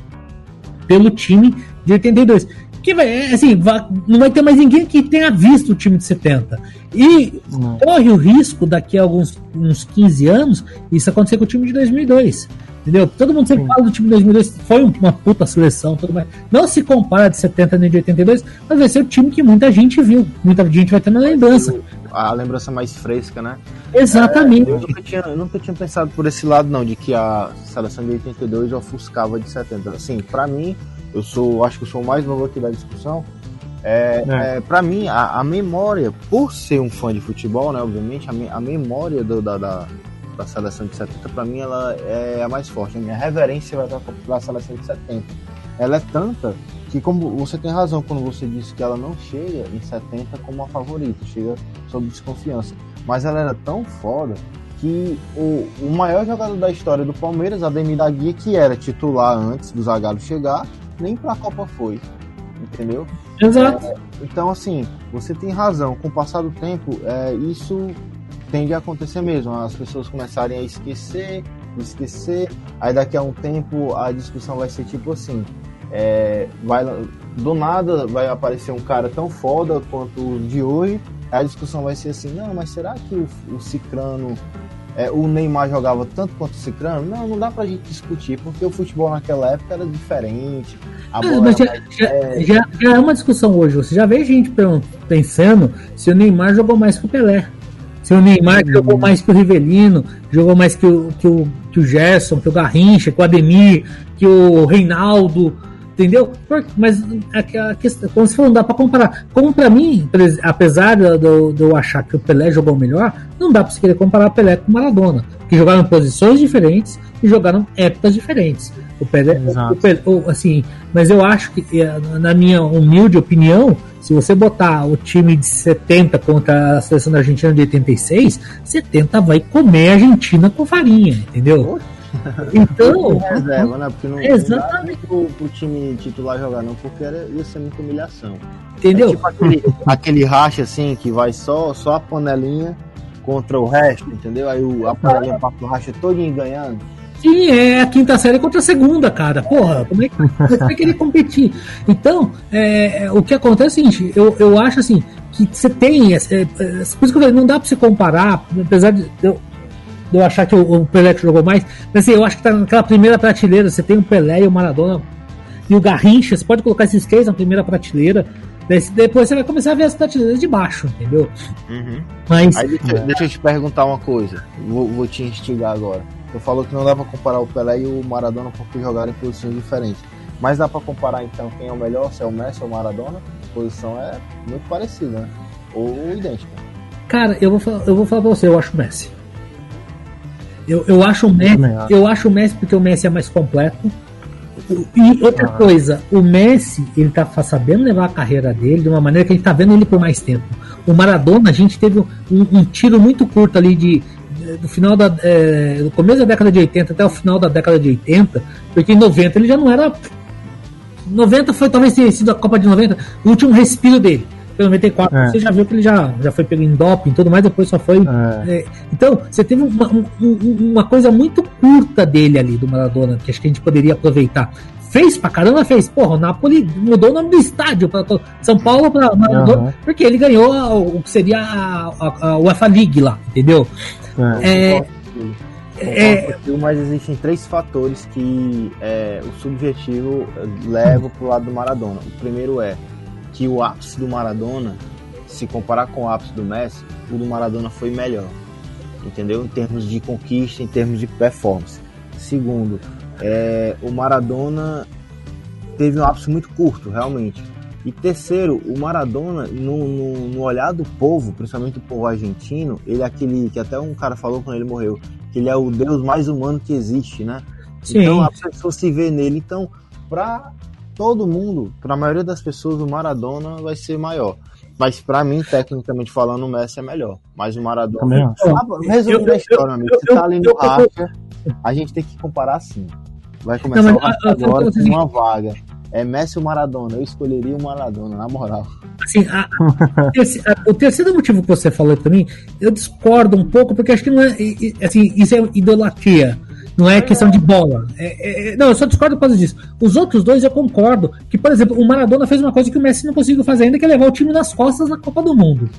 S3: pelo time de 82. que vai, assim, vai, não vai ter mais ninguém que tenha visto o time de 70. E não. corre o risco daqui a alguns uns 15 anos isso acontecer com o time de 2002. Entendeu? Todo mundo sempre Sim. fala do time de 2002, foi uma puta seleção, tudo mais. Não se compara de 70 nem de 82, mas vai ser o time que muita gente viu, muita gente vai ter na lembrança.
S2: A lembrança mais fresca, né?
S3: Exatamente.
S2: É, eu, nunca tinha, eu nunca tinha pensado por esse lado, não, de que a seleção de 82 ofuscava de 70. Assim, para mim, eu sou, acho que eu sou o mais novo aqui da discussão. É, é. é para mim, a, a, memória, por ser um fã de futebol, né, obviamente, a, me, a memória do, da, da, da, seleção de 70, para mim, ela é a mais forte. A minha reverência vai para a seleção de 70. Ela é tanta que, como você tem razão quando você disse que ela não chega em 70 como a favorita, chega sob desconfiança. Mas ela era tão foda que o, o maior jogador da história do Palmeiras, Ademir da Guia, que era titular antes do Zagallo chegar, nem para a Copa foi. Entendeu?
S3: Exato. É,
S2: então, assim, você tem razão. Com o passar do tempo, é, isso tende a acontecer mesmo. As pessoas começarem a esquecer, esquecer. Aí daqui a um tempo a discussão vai ser tipo assim. É, vai, do nada vai aparecer um cara tão foda quanto o de hoje. A discussão vai ser assim, não, mas será que o, o Cicrano é, o Neymar jogava tanto quanto o Cicrano, não, não dá pra gente discutir, porque o futebol naquela época era diferente.
S3: A bola mas já, já, já, já, é uma discussão hoje. Você já vê gente pensando se o Neymar jogou mais que o Pelé. Se o Neymar hum. jogou mais que o Rivelino, jogou mais que o, que o, que o Gerson, que o Garrincha, que o Ademir, que o Reinaldo entendeu? Mas a, questão, como você falou, não dá para comparar. Como para mim, apesar de, eu achar que o Pelé jogou melhor, não dá para você querer comparar o Pelé com o Maradona, que jogaram posições diferentes e jogaram épocas diferentes. O Pelé, o Pelé assim, mas eu acho que, eh, na minha humilde opinião, se você botar o time de 70 contra a seleção da Argentina de 86, 70 vai comer a Argentina com farinha, entendeu? Então.
S2: reserva, né? Porque não, exatamente. não dá pro, pro time titular jogar, não, porque era, ia ser muita humilhação.
S3: Entendeu?
S2: É tipo aquele, aquele racha assim que vai só, só a panelinha contra o resto, entendeu? Aí o, a panelinha passa o racha todinho ganhando.
S3: Sim, é a quinta série contra a segunda, cara. Porra, como é que você vai querer competir? Então, é, é, o que acontece é o seguinte, eu, eu acho assim, que você tem. É, é, por isso que eu falei, não dá pra você comparar, apesar de. Eu, de eu achar que o, o Pelé que jogou mais. Mas assim, eu acho que tá naquela primeira prateleira. Você tem o Pelé e o Maradona e o Garrincha. Você pode colocar esses três na primeira prateleira. Depois você vai começar a ver as prateleiras de baixo, entendeu?
S2: Uhum. Mas, Aí deixa, é. deixa, eu te perguntar uma coisa. Vou, vou te instigar agora. Tu falou que não dá pra comparar o Pelé e o Maradona porque jogaram em posições diferentes. Mas dá pra comparar então quem é o melhor, se é o Messi ou o Maradona? A posição é muito parecida, né? Ou idêntica.
S3: Cara, eu vou, falar, eu vou falar pra você, eu acho o Messi. Eu, eu, acho o Messi, eu acho o Messi porque o Messi é mais completo. E outra ah. coisa, o Messi, ele tá sabendo levar a carreira dele de uma maneira que a gente tá vendo ele por mais tempo. O Maradona, a gente teve um, um tiro muito curto ali de, do final da é, do começo da década de 80 até o final da década de 80, porque em 90 ele já não era 90 foi talvez tenha sido a Copa de 90, o último respiro dele pelo 94, é. você já viu que ele já, já foi pelo em doping e tudo mais, depois só foi. É. É, então, você teve uma, um, uma coisa muito curta dele ali, do Maradona, que acho que a gente poderia aproveitar. Fez pra caramba, fez. Porra, o Napoli mudou o nome do estádio para São Paulo para Maradona, uhum. porque ele ganhou o que seria a, a, a UEFA League lá, entendeu?
S2: É. é, é mas existem três fatores que é, o subjetivo leva pro lado do Maradona. O primeiro é que o ápice do Maradona, se comparar com o ápice do Messi, o do Maradona foi melhor. Entendeu? Em termos de conquista, em termos de performance. Segundo, é, o Maradona teve um ápice muito curto, realmente. E terceiro, o Maradona, no, no, no, olhar do povo, principalmente o povo argentino, ele é aquele que até um cara falou quando ele morreu, que ele é o Deus mais humano que existe, né? Sim. Então a pessoa se vê nele. Então, para todo mundo, para a maioria das pessoas, o Maradona vai ser maior. Mas para mim, tecnicamente falando, o Messi é melhor. Mas o Maradona. Ah, resumindo a história, amigo. Você tá ali no racha, a gente tem que comparar assim. Vai começar não, mas, agora com uma vaga. É Messi ou Maradona? Eu escolheria o Maradona, na moral.
S3: Assim, a, a, o terceiro motivo que você falou para mim, eu discordo um pouco, porque acho que não é. Assim, isso é idolatria. Não é questão de bola. É, é, não, eu só discordo por causa disso. Os outros dois eu concordo. Que, por exemplo, o Maradona fez uma coisa que o Messi não conseguiu fazer ainda, que é levar o time nas costas na Copa do Mundo.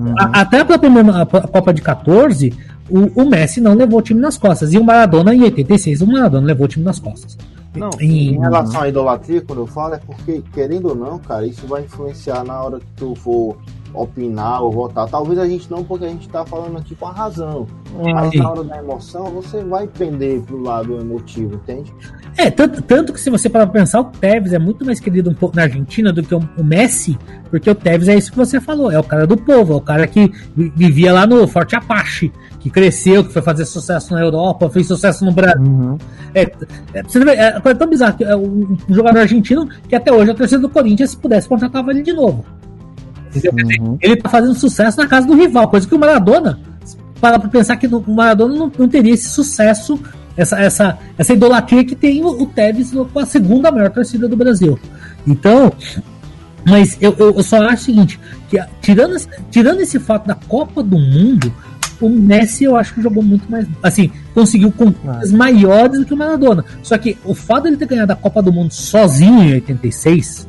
S3: Uhum. A, até a própria a Copa de 14, o, o, Messi não levou o time nas costas. E o Maradona, em 86, o Maradona levou o time nas costas.
S2: Não, em relação à idolatria, quando eu falo, é porque, querendo ou não, cara, isso vai influenciar na hora que tu for opinar ou votar. Talvez a gente não, porque a gente está falando aqui com a razão. Mas na hora da emoção, você vai pender pro lado emotivo, entende?
S3: É, tanto, tanto que se você parar pra pensar, o Tevez é muito mais querido um pouco na Argentina do que o, o, Messi, porque o Tevez é isso que você falou, é o cara do povo, é o cara que vivia lá no Forte Apache, que cresceu, que foi fazer sucesso na Europa, fez sucesso no Brasil. Uhum. É, é, você vê, é, é tão bizarro que é um, um jogador argentino que até hoje a torcida do Corinthians, se pudesse, contratava ele de novo. Uhum. Ele tá fazendo sucesso na casa do rival, coisa que o Maradona, para pra pensar que o Maradona não, não, teria esse sucesso, essa, essa, essa idolatria que tem o, o Tevez com a segunda maior torcida do Brasil. Então, mas eu, eu, eu só acho o seguinte, que tirando, tirando esse fato da Copa do Mundo, o Messi eu acho que jogou muito mais. Assim, conseguiu conquistas ah. maiores do que o Maradona. Só que o fato de ele ter ganhado a Copa do Mundo sozinho em 86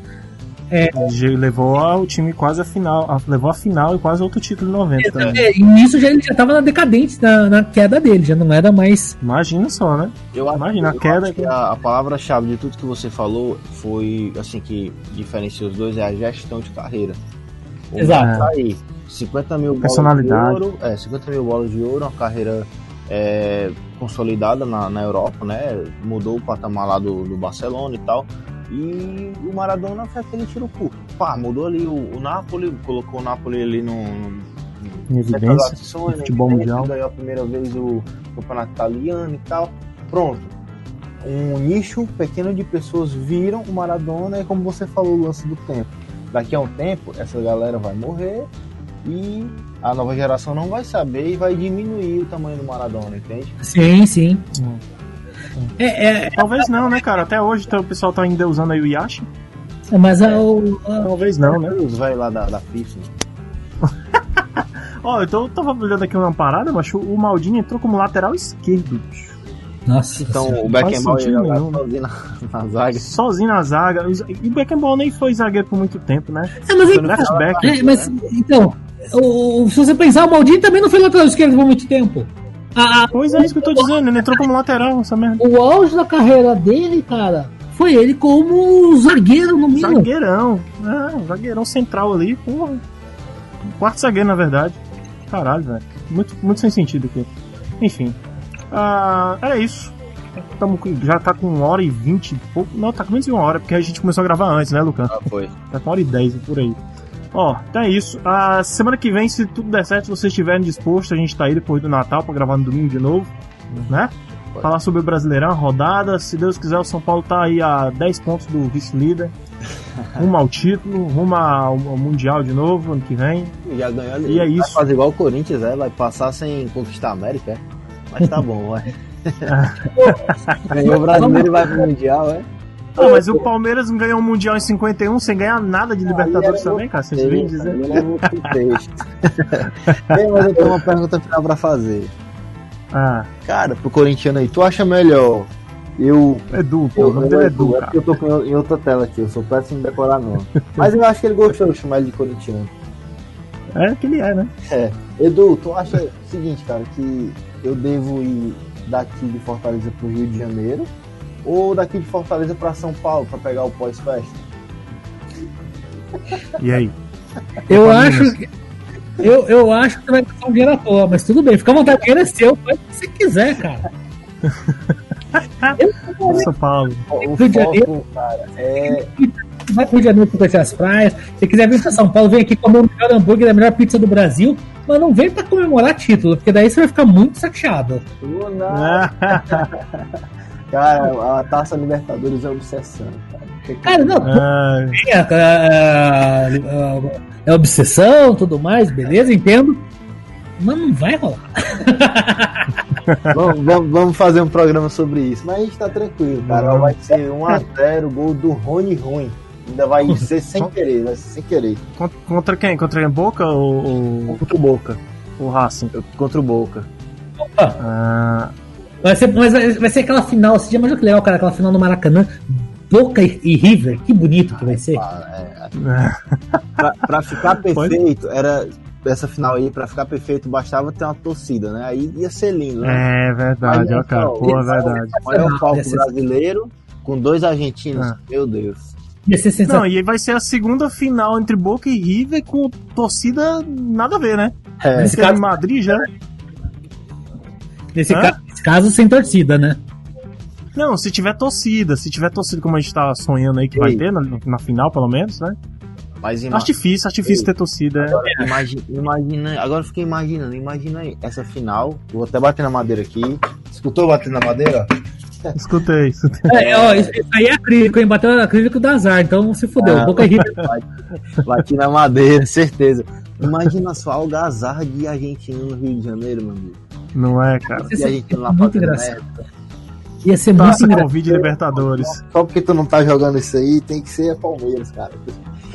S1: é. Levou o time quase a final, a, levou a final e quase outro título em 90 é, também.
S3: É, e nisso já ele já tava na decadente, na, na, queda dele, já não era mais.
S1: Imagina só, né?
S2: Eu Imagina, a queda. que a, a palavra-chave de tudo que você falou foi, assim, que diferencia os dois é a gestão de carreira.
S3: O Exato.
S2: Tá aí, 50 mil bolas de ouro, é, 50 mil bolas de ouro, uma carreira é, consolidada na, na Europa, né? Mudou o patamar lá do, do Barcelona e tal. E o Maradona foi aquele tiro curto. Pá, mudou ali o, o Napoli, colocou o Napoli ali no.
S1: Em evidência, ações, futebol mundial.
S2: Ganhou a primeira vez o campeonato italiano e tal. Pronto. Um nicho pequeno de pessoas viram o Maradona e, como você falou, o lance do tempo. Daqui a um tempo, essa galera vai morrer e a nova geração não vai saber e vai diminuir o tamanho do Maradona, entende?
S3: Sim, sim. Hum.
S1: É, é, Talvez não, né, cara? Até hoje o pessoal tá ainda usando aí o Yashi.
S3: É, mas a, o,
S1: a... Talvez não, né?
S2: Os velhos lá da, da FIFA.
S1: Ó, oh, eu tava olhando aqui uma parada, mas o Maldini entrou como lateral esquerdo, bicho.
S2: Nossa, então senhora. o Beckenbauer sozinho na, na, zaga.
S1: Sozinho na zaga. E o Beckenbauer nem foi zagueiro por muito tempo, né?
S3: É, mas, então, flashback, é, mas então, o, se você pensar, o Maldini também não foi lateral esquerdo por muito tempo.
S1: Ah, pois é isso que eu tô dizendo, ele entrou como lateral, essa merda.
S3: O auge da carreira dele, cara, foi ele como zagueiro no mínimo.
S1: Zagueirão, é, zagueirão central ali, porra. Quarto zagueiro, na verdade. Caralho, velho. Muito, muito sem sentido aqui. Enfim. Ah, é isso. Tamo, já tá com uma hora e vinte pouco. Não, tá com menos de uma hora, porque a gente começou a gravar antes, né, Lucas?
S2: Ah, foi.
S1: Tá com uma hora e dez por aí. Ó, então é isso. A semana que vem, se tudo der certo, se vocês estiverem dispostos, a gente tá aí depois do Natal pra gravar no domingo de novo, né? Pode. Falar sobre o Brasileirão, rodada. Se Deus quiser, o São Paulo tá aí a 10 pontos do vice-líder. rumo ao título, rumo ao, Mundial de novo, ano que vem.
S2: Já ganhou ali. E é isso. Vai fazer igual o Corinthians, é? Vai passar sem conquistar a América, é? Mas tá bom, vai. Ganhou o brasileiro e vai pro Mundial, é?
S1: Mas o Palmeiras não ganhou o Mundial em 51 sem ganhar nada de Libertadores também, cara? Vocês viram dizer?
S2: Bem, mas eu tenho uma pergunta final pra fazer.
S1: Ah.
S2: Cara, pro corintiano aí, tu acha melhor eu.
S1: Edu, pô, o nome dele é Edu.
S2: É eu tô com, em outra tela aqui, eu sou péssimo em decorar nome. Mas eu acho que ele gostou de chamar ele de corintiano.
S1: É que ele é, né?
S2: É. Edu, tu acha o seguinte, cara, que eu devo ir daqui de Fortaleza pro Rio de Janeiro ou daqui de Fortaleza para São Paulo para pegar o pós-festa?
S1: E aí?
S3: Eu acho que. Eu, eu acho que vai gastar um dinheiro à toa, mas tudo bem, fica à vontade, o dinheiro é seu, faz o que você quiser, cara.
S1: eu, São Paulo.
S2: O Rio de Janeiro, cara, é.
S3: Vai pro Rio de Janeiro conhecer as praias. Se quiser vir pra São Paulo, vem aqui comer o melhor hambúrguer da melhor pizza do Brasil. Mas não vem pra comemorar título, porque daí você vai ficar muito saqueado.
S2: Cara, a Taça Libertadores é obsessão, cara.
S3: Cara, não. É, é, é, é obsessão, tudo mais, beleza, entendo. Mas não vai rolar.
S2: vamos, vamos, vamos, fazer um programa sobre isso. Mas a gente tá tranquilo, cara. Vai ser 1x0, gol do Rony Ruim. Ainda vai ser sem querer, vai ser sem querer.
S1: Contra quem? Contra quem? Boca ou.
S2: Contra o Boca.
S1: O Racing.
S2: Contra o Boca.
S1: Ah,
S3: Vai ser, mas vai, vai ser aquela final, você já imaginou que legal, cara, aquela final no Maracanã, Boca e, e River, que bonito que vai ser.
S2: Ah, é. pra, pra ficar perfeito, era essa final aí, pra ficar perfeito, bastava ter uma torcida, né? Aí ia ser lindo, né?
S1: É verdade, ó, cara. Pô, é verdade.
S2: Olha o palco brasileiro com dois argentinos.
S1: Ah.
S2: Meu Deus.
S1: Não, e aí vai ser a segunda final entre Boca e River com torcida nada a ver, né?
S2: É,
S3: caso-
S1: em Madrid já.
S3: Nesse, ca- nesse caso, sem torcida, né?
S1: Não, se tiver torcida, se tiver torcida como a gente tá sonhando aí que vai
S2: Ei.
S1: ter, na, na final pelo menos, né?
S2: mas ima
S1: Acho difícil, acho difícil
S2: Ei.
S1: ter torcida. é.
S2: imagina, imagina, agora eu fiquei imaginando, imagina aí, essa final, vou até bater na madeira aqui. Escutou bater na madeira?
S1: Escutei, escutei.
S3: É, ó, isso, aí é acrílico, hein? Bateu acrílico do azar, então se fudeu.
S2: Ah.
S3: Boca e River.
S2: Bati na madeira, certeza. Imagina só a algazarra de argentino no Rio de Janeiro, meu amigo.
S1: Não é, cara.
S2: E argentino lá
S3: Muito engraçado. Ia ser muito
S1: Taça
S3: engraçado.
S1: Covid Libertadores.
S2: Só porque tu não tá jogando isso aí, tem que ser Palmeiras, cara.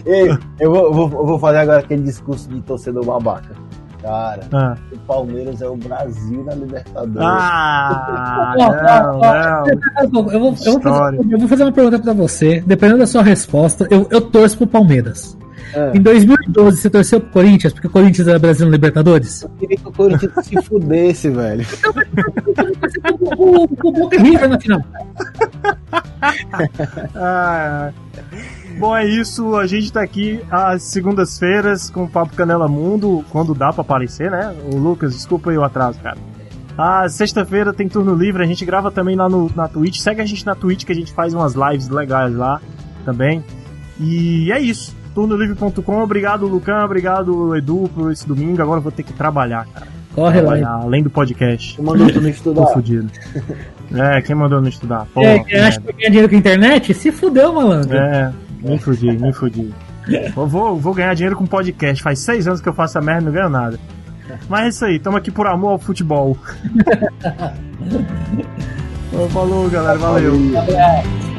S2: Ei, eu vou, eu vou, eu vou fazer agora aquele discurso de torcedor babaca. Cara,
S1: Ah,
S2: o Palmeiras é o Brasil na Libertadores.
S1: ah não, não.
S3: Eu vou, eu, vou fazer, eu vou fazer uma pergunta pra você. Dependendo da sua resposta, eu, eu torço pro Palmeiras.
S2: É.
S3: Em 2012, você torceu pro Corinthians porque o Corinthians era Brasil na Libertadores?
S2: Eu queria que o Corinthians se fudesse, velho.
S3: o, o Boca e River na final.
S1: Ah, Bom, é isso. A gente tá aqui às segundas-feiras com o Papo Canela Mundo, quando dá pra aparecer, né? O Lucas, desculpa aí o atraso, cara. Ah, sexta-feira tem turno livre, a gente grava também lá no, na Twitch. Segue a gente na Twitch que a gente faz umas lives legais lá também. E é isso. Turnolivre.com, obrigado Lucan, obrigado Edu por esse domingo. Agora eu vou ter que trabalhar, cara.
S3: Corre lá.
S1: Além do podcast.
S2: Tu mandou tu não
S1: Tô
S2: estudar.
S1: fudido. É, quem mandou não estudar? Pô,
S3: É,
S1: que
S3: acha que ganha dinheiro com a internet? Se fudeu, malandro.
S1: É, me fudi, me fudi. Eu vou, vou ganhar dinheiro com podcast. Faz seis anos que eu faço essa merda e não ganho nada. Mas é isso aí, tamo aqui por amor ao futebol. Falou, galera, valeu.
S2: Valeu.